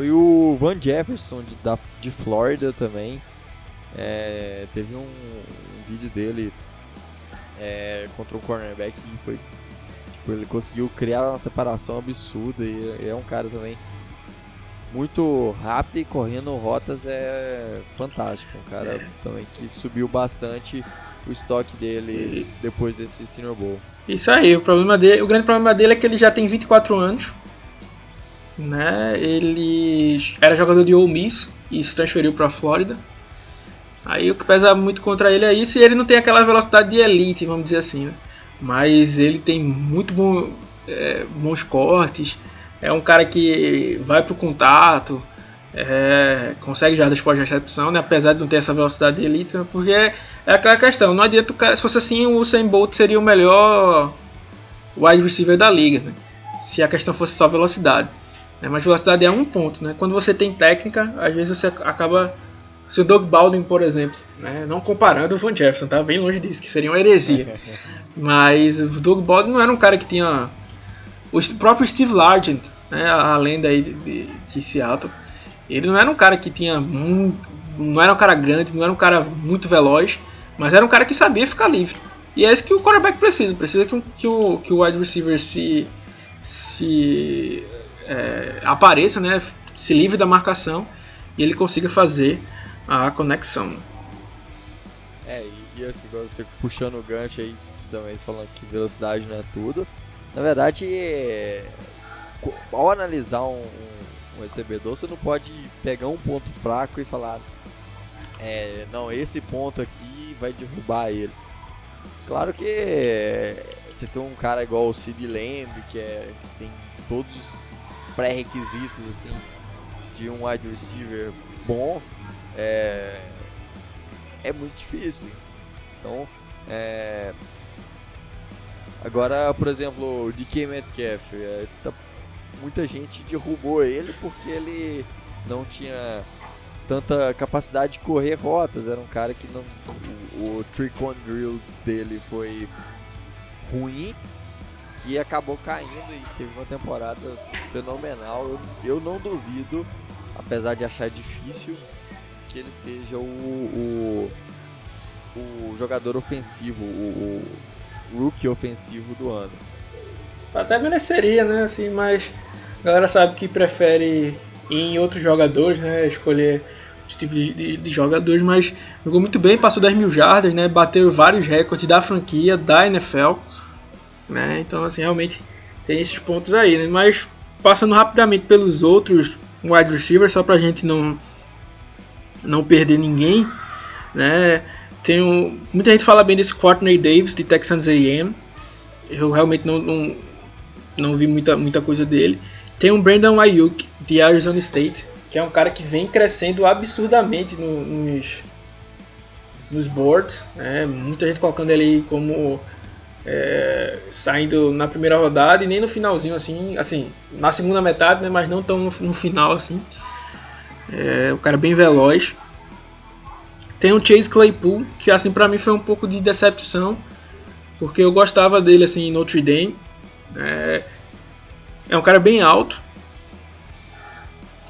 foi o Van Jefferson de, da, de Flórida também. É, teve um, um, vídeo dele é, contra um cornerback que foi. Tipo, ele conseguiu criar uma separação absurda e, e é um cara também muito rápido e correndo rotas é fantástico. Um cara é. também que subiu bastante o estoque dele depois desse Senior Bowl. Isso aí, o problema dele, o grande problema dele é que ele já tem 24 anos né? Ele era jogador de Ole Miss e se transferiu para a Flórida. Aí o que pesa muito contra ele é isso e ele não tem aquela velocidade de elite, vamos dizer assim. Né? Mas ele tem muito bom, é, bons cortes. É um cara que vai pro contato, é, consegue já depois de recepção, né? apesar de não ter essa velocidade de elite, porque é, é aquela questão. Não adianta o cara, se fosse assim, o Usain Bolt seria o melhor wide receiver da liga, né? se a questão fosse só velocidade. Né? Mas velocidade é um ponto. Né? Quando você tem técnica, às vezes você acaba. Se o Doug Baldwin, por exemplo, né? não comparando o Van Jefferson, tá bem longe disso, que seria uma heresia. <laughs> Mas o Doug Baldwin não era um cara que tinha. O próprio Steve Largent, né? a lenda aí de, de, de Seattle, ele não era um cara que tinha. Muito, não era um cara grande, não era um cara muito veloz, mas era um cara que sabia ficar livre. E é isso que o quarterback precisa. Precisa que, que, o, que o wide receiver se, se é, apareça, né, se livre da marcação e ele consiga fazer a conexão. É, e, e assim, você puxando o gancho aí também, falando que velocidade não é tudo. Na verdade, é, ao analisar um, um, recebedor, você não pode pegar um ponto fraco e falar: é, não, esse ponto aqui vai derrubar ele. Claro que você tem um cara igual o Sid Lamb, que, é, que tem todos os pré-requisitos assim de um wide receiver bom é, é muito difícil. Então, é, agora, por exemplo, o DK Metcalf, é, tá, muita gente derrubou ele porque ele não tinha tanta capacidade de correr rotas. Era um cara que não, o, o trick drill dele foi ruim e acabou caindo e teve uma temporada fenomenal. Eu, eu não duvido, apesar de achar difícil, que ele seja o, o, o jogador ofensivo, o, o rookie ofensivo do ano. Até mereceria, né? Assim, mas a galera sabe que prefere ir em outros jogadores, né? Escolher os tipos de, de, de, jogadores, mas jogou muito bem, passou 10 mil jardas, né? Bateu vários recordes da franquia, da NFL. Né? Então, assim, realmente tem esses pontos aí, né? Mas passando rapidamente pelos outros wide receivers, só pra gente não, não perder ninguém, né? Tem um, muita gente fala bem desse Courtney Davis de Texans A&M. Eu realmente não, não, não vi muita, muita coisa dele. Tem um Brandon Ayuk de Arizona State, que é um cara que vem crescendo absurdamente no, nos, nos boards. Né? Muita gente colocando ele como é, saindo na primeira rodada e nem no finalzinho, assim, assim na segunda metade, né, mas não tão no, no final, assim. É, o cara é bem veloz. Tem o Chase Claypool, que assim para mim foi um pouco de decepção, porque eu gostava dele assim em Notre Dame. É, é um cara bem alto,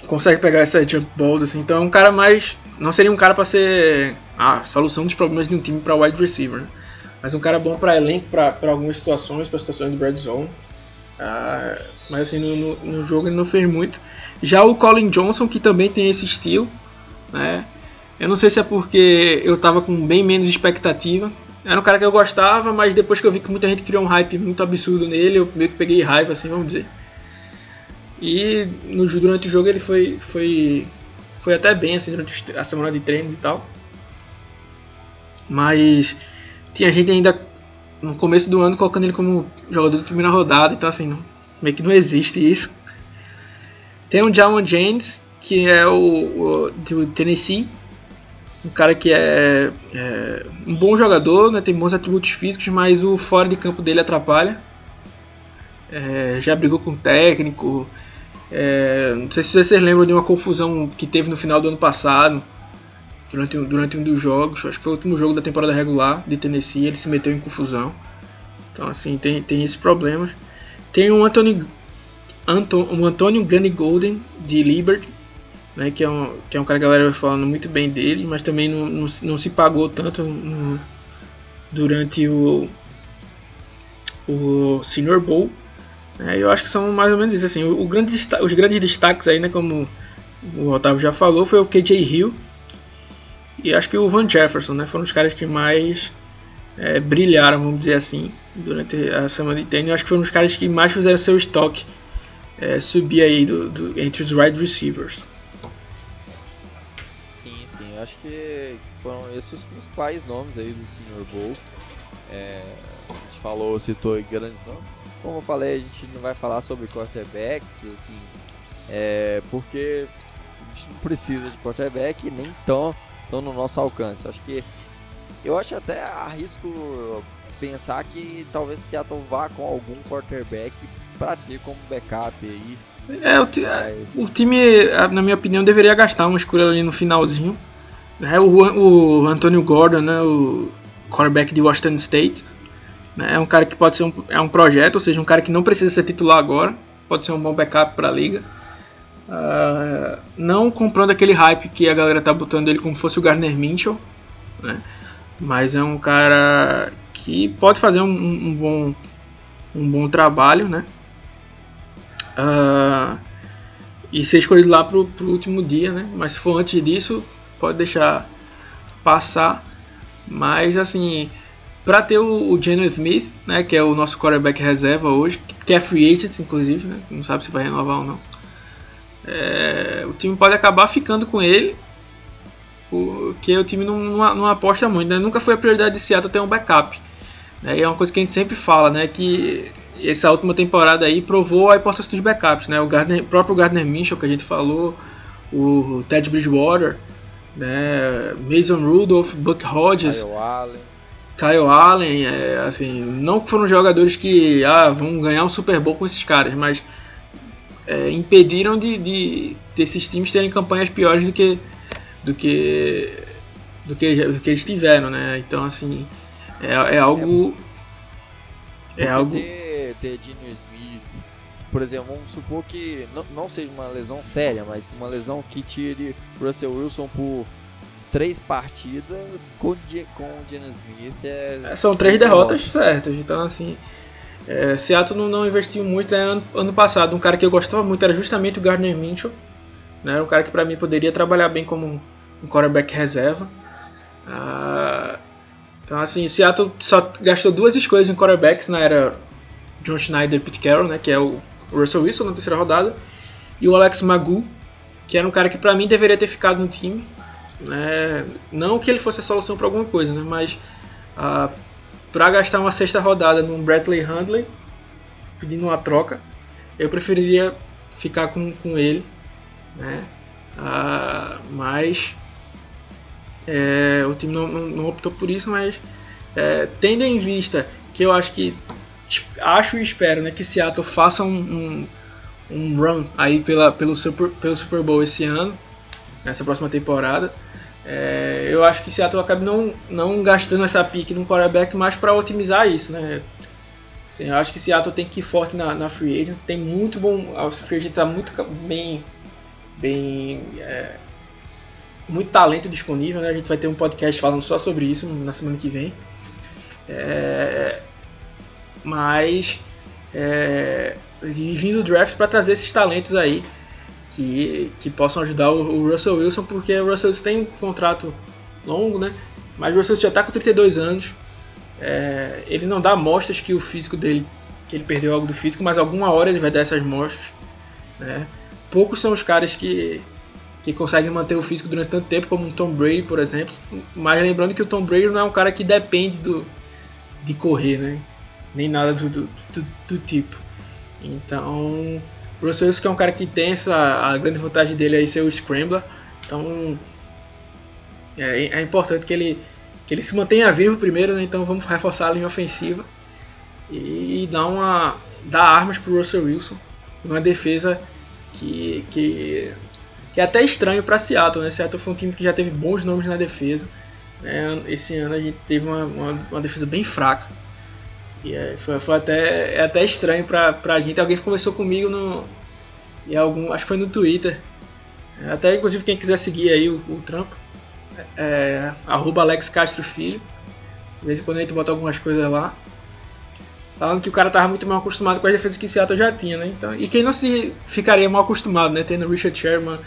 consegue pegar essas jump balls assim, então é um cara mais, não seria um cara para ser a solução dos problemas de um time para wide receiver. Né? Mas um cara bom para elenco, para algumas situações, para situações de red zone. Uh, mas assim, no, no, no, jogo ele não fez muito. Já o Colin Johnson, que também tem esse estilo, né? Eu não sei se é porque eu tava com bem menos expectativa. Era um cara que eu gostava, mas depois que eu vi que muita gente criou um hype muito absurdo nele, eu meio que peguei raiva, assim, vamos dizer. E no, durante o jogo ele foi, foi, foi até bem, assim, durante a semana de treinos e tal. Mas tinha gente ainda no começo do ano colocando ele como jogador de primeira rodada, então assim, meio que não existe isso. Tem o Jamon James, que é o, o do Tennessee, um cara que é, é, um bom jogador, né, tem bons atributos físicos, mas o fora de campo dele atrapalha. É, já brigou com o técnico. É, não sei se vocês lembram de uma confusão que teve no final do ano passado durante, durante um dos jogos, acho que foi o último jogo da temporada regular de Tennessee, ele se meteu em confusão. Então, assim, tem, tem esses problemas. Tem o Anthony, Anton, o Antônio Gunny Golden, de Liberty, né, que, é um, que é um cara que a galera vai falando muito bem dele, mas também não, não, não se pagou tanto no, durante o, o Senior Bowl. É, eu acho que são mais ou menos isso. Assim, o, o grande, os grandes destaques aí, né, como o Otávio já falou, foi o KJ Hill, e acho que o Van Jefferson, né? Foram os caras que mais é, brilharam, vamos dizer assim, durante a semana de treino. acho que foram os caras que mais fizeram seu estoque é, subir aí do, do, entre os wide receivers. Sim, sim. Acho que foram esses os principais nomes aí do Senior Bowl. É, a gente falou, citou grandes nomes. Como eu falei, a gente não vai falar sobre quarterbacks, assim, é, porque a gente não precisa de quarterback, nem tão estão no nosso alcance. Acho que eu acho até arrisco pensar que talvez Seattle vá com algum quarterback para ter como backup aí. É, o, o, time, na minha opinião, deveria gastar uma escolha ali no finalzinho. É o, o Antonio Gordon, né, o quarterback de Washington State. Né, é um cara que pode ser um, é um projeto, ou seja, um cara que não precisa ser titular agora. Pode ser um bom backup para a liga. Uh, não comprando aquele hype que a galera tá botando ele como fosse o Gardner Minshew, né? Mas é um cara que pode fazer um, um bom, um bom trabalho, né? Uh, e ser escolhido lá pro, pro último dia, né? Mas se for antes disso, pode deixar passar. Mas assim, para ter o, o Geno Smith, né? Que é o nosso quarterback reserva hoje, que é free agent, inclusive, né? Não sabe se vai renovar ou não é, o time pode acabar ficando com ele, porque o time não, não, não aposta muito. Né? Nunca foi a prioridade de Seattle ter um backup. Né? E é uma coisa que a gente sempre fala, né? Que essa última temporada aí provou a importância dos backups, né? O Gardner, próprio Gardner Minshew que a gente falou, o Ted Bridgewater, né? Mason Rudolph, Buck Hodges, Kyle Allen, Kyle Allen, é, assim, não foram jogadores que ah, vão ganhar um Super Bowl com esses caras, mas é, impediram de, de desses times terem campanhas piores do que do que do que, do que eles tiveram, né? Então assim é, é algo é, é algo ter, Smith, por exemplo, vamos supor que não, não seja uma lesão séria, mas uma lesão que tire Russell Wilson por três partidas com, com o Smith é, é São três derrotas certas, então assim é, Seattle não, não investiu muito né? ano, ano, passado. Um cara que eu gostava muito era justamente o Gardner Minshew. Né? Era um cara que para mim poderia trabalhar bem como um quarterback reserva. Ah, então assim, Seattle só gastou duas escolhas em quarterbacks na era John Schneider e Pete Carroll, né? que é o Russell Wilson na terceira rodada, e o Alex Magu, que era um cara que para mim deveria ter ficado no time. Né? Não que ele fosse a solução para alguma coisa, né? mas ah, para gastar uma sexta rodada num Bradley Handley, pedindo uma troca, eu preferiria ficar com, com ele, né? Ah, mas é, o time não, não, não, optou por isso, mas é, tendo em vista que eu acho que acho e espero, né, que Seattle faça um, um, um run aí pela, pelo, Super, pelo Super Bowl esse ano, nessa próxima temporada. É, eu acho que Seattle acaba não, não gastando essa pique no quarterback mais para otimizar isso, né? Assim, eu acho que Seattle tem que ir forte na, na free agent, tem muito bom, a free agent está muito bem, bem é, muito talento disponível, né? A gente vai ter um podcast falando só sobre isso na semana que vem. É, mas é, vindo do draft para trazer esses talentos aí que, que possam ajudar o, o, Russell Wilson, porque o Russell Wilson tem um contrato longo, né? Mas o Russell Wilson já está com 32 anos. É, ele não dá mostras que o físico dele, que ele perdeu algo do físico, mas alguma hora ele vai dar essas mostras. Né? Poucos são os caras que, que conseguem manter o físico durante tanto tempo, como o Tom Brady, por exemplo. Mas lembrando que o Tom Brady não é um cara que depende do, de correr, né? Nem nada do, do, do, do tipo. Então, o Russell Wilson que é um cara que tem essa a grande vantagem dele aí ser o scrambler. Então, é, é importante que ele que ele se mantenha vivo primeiro, né? Então vamos reforçar a linha ofensiva e dar uma dar armas para o Russell Wilson, uma defesa que que que é até estranho para Seattle, né? Seattle foi um time que já teve bons nomes na defesa. Né? Esse ano a gente teve uma, uma, uma defesa bem fraca. E é, foi, foi, até, é até estranho pra, pra gente. Alguém conversou comigo no. E algum, acho que foi no Twitter. Até inclusive quem quiser seguir aí o, o trampo. É, arroba Alex Castro Filho. De vez em quando a gente bota algumas coisas lá. Falando que o cara tava muito mal acostumado com as defesas que Seattle já tinha, né? Então, e quem não se ficaria mal acostumado, né? Tendo Richard Sherman,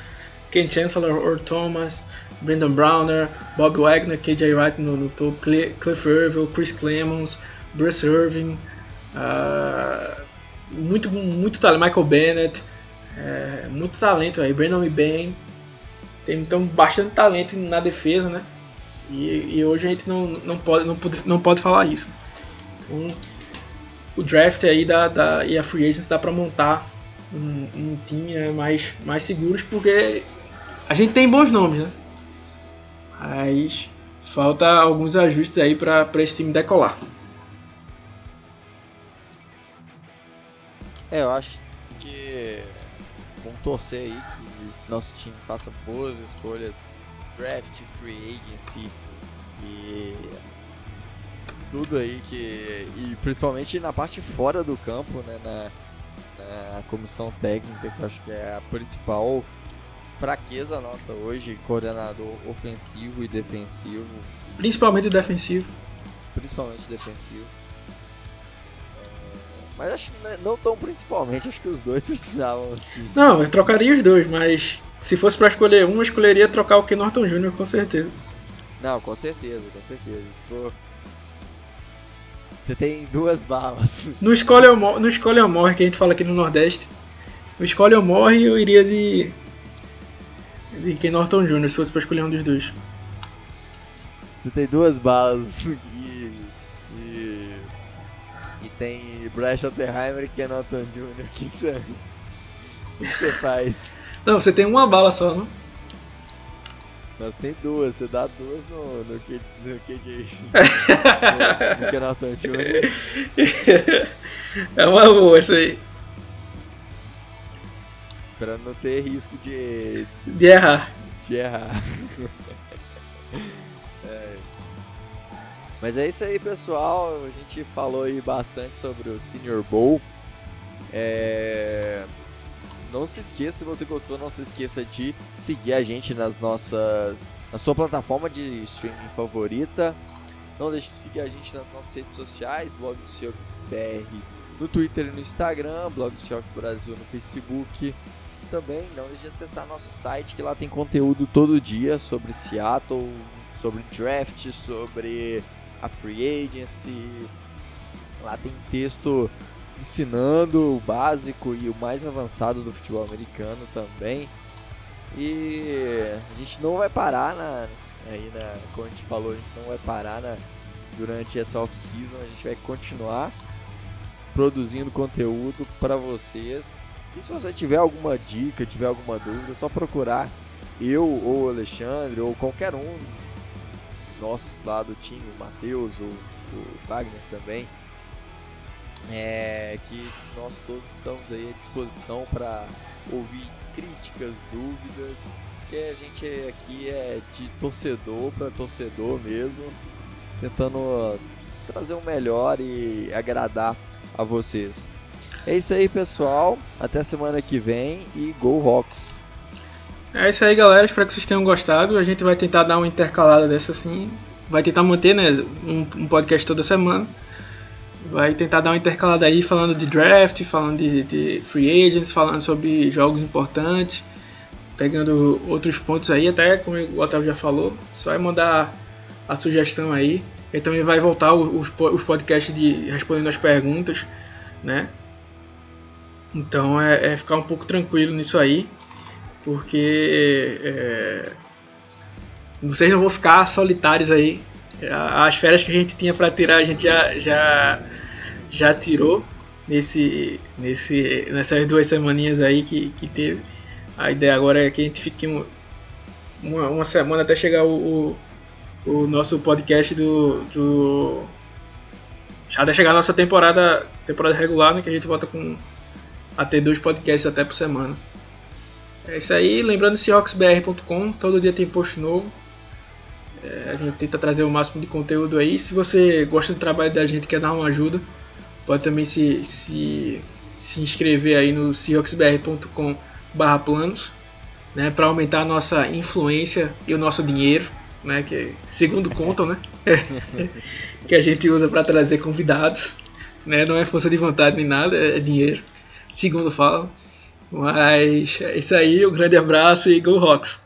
Ken Chancellor, Or Thomas, Brandon Browner, Bob Wagner, KJ Wright no, no topo, Cliff Irville, Chris Clemons, Bruce Irving, uh, muito, muito talento, Michael Bennett, é, muito talento aí, Brandon Ben, tem então bastante talento na defesa, né? E, e, hoje a gente não, não, pode, não, pode, não pode falar isso. Então, o draft aí da, e a free agency dá para montar um, um time né, mais, mais seguros porque a gente tem bons nomes, né? Mas falta alguns ajustes aí para esse time decolar. É, eu acho que vamos torcer aí que nosso time faça boas escolhas, draft, free agency e tudo aí que e principalmente na parte fora do campo, né, na, na comissão técnica que acho que é a principal fraqueza nossa hoje, coordenador ofensivo e defensivo. Principalmente defensivo. Principalmente defensivo. Mas acho que é, não tão principalmente, acho que os dois <laughs> precisavam. Assim. Não, eu trocaria os dois, mas se fosse para escolher um, eu escolheria trocar o Ken Norton Jr. com certeza. Não, com certeza, com certeza. Se for... Você tem duas balas. No escolhe, ou no escolhe ou morre, que a gente fala aqui no Nordeste. No escolhe ou morre, eu iria de. de Ken Norton Jr., se fosse pra escolher um dos dois. Você tem duas balas <laughs> tem Bryce Oppenheimer e Ken Norton Jr. O que você, o que você faz? Não, você tem uma bala só, não? Nós tem duas, você dá duas no, no, K, no KJ. <laughs> no, no Ken Norton Jr. É uma boa isso aí. Pra não ter risco de. De errar. De errar. <laughs> Mas é isso aí, pessoal. A gente falou aí bastante sobre o Senior Bowl. É... Não se esqueça, se você gostou, não se esqueça de seguir a gente nas nossas, na sua plataforma de streaming favorita. Não deixe de seguir a gente nas nossas redes sociais, blog do Seahawks BR no Twitter e no Instagram, blog do Seahawks Brasil no Facebook. Também não deixe de acessar nosso site que lá tem conteúdo todo dia sobre Seattle, sobre draft, sobre a free agency. Lá tem texto ensinando o básico e o mais avançado do futebol americano também. E a gente não vai parar na, aí na, como a gente falou, a gente não vai parar na, durante essa off-season, a gente vai continuar produzindo conteúdo para vocês. E se você tiver alguma dica, tiver alguma dúvida, é só procurar eu ou o Alexandre ou qualquer um nosso lá do time, o Matheus, o, o Wagner também, É, que nós todos estamos aí à disposição para ouvir críticas, dúvidas, que a gente aqui é de torcedor para torcedor mesmo, tentando trazer o melhor e agradar a vocês. É isso aí, pessoal. Até semana que vem e Go Rocks! É isso aí, galera. Espero que vocês tenham gostado. A gente vai tentar dar uma intercalada dessa assim. Vai tentar manter né, um, um podcast toda semana. Vai tentar dar uma intercalada aí falando de draft, falando de, de free agents, falando sobre jogos importantes, pegando outros pontos aí, até como o Otávio já falou, só é mandar a sugestão aí. Ele também vai voltar os, os podcasts de respondendo as perguntas, né? Então é, é ficar um pouco tranquilo nisso aí, porque é, vocês não vão ficar solitários aí. As férias que a gente tinha para tirar a gente já, já, já tirou nesse, nesse, nessas duas semaninhas aí que, que teve. A ideia agora é que a gente fique uma, uma semana até chegar o, o, o nosso podcast do, do. Até chegar a nossa temporada, temporada regular, né, que a gente volta com a ter dois podcasts até por semana. É isso aí, lembrando seahawksbr.com, todo dia tem post novo. É, a gente tenta trazer o máximo de conteúdo aí. Se você gosta do trabalho da gente quer dar uma ajuda, pode também se, se, se inscrever aí no seahawksbr.com barra planos, né, para aumentar a nossa influência e o nosso dinheiro, né, que segundo contam, né, <laughs> que a gente usa para trazer convidados, né, não é força de vontade nem nada, é dinheiro segundo falam. Mas é isso aí, um grande abraço e Go Rocks!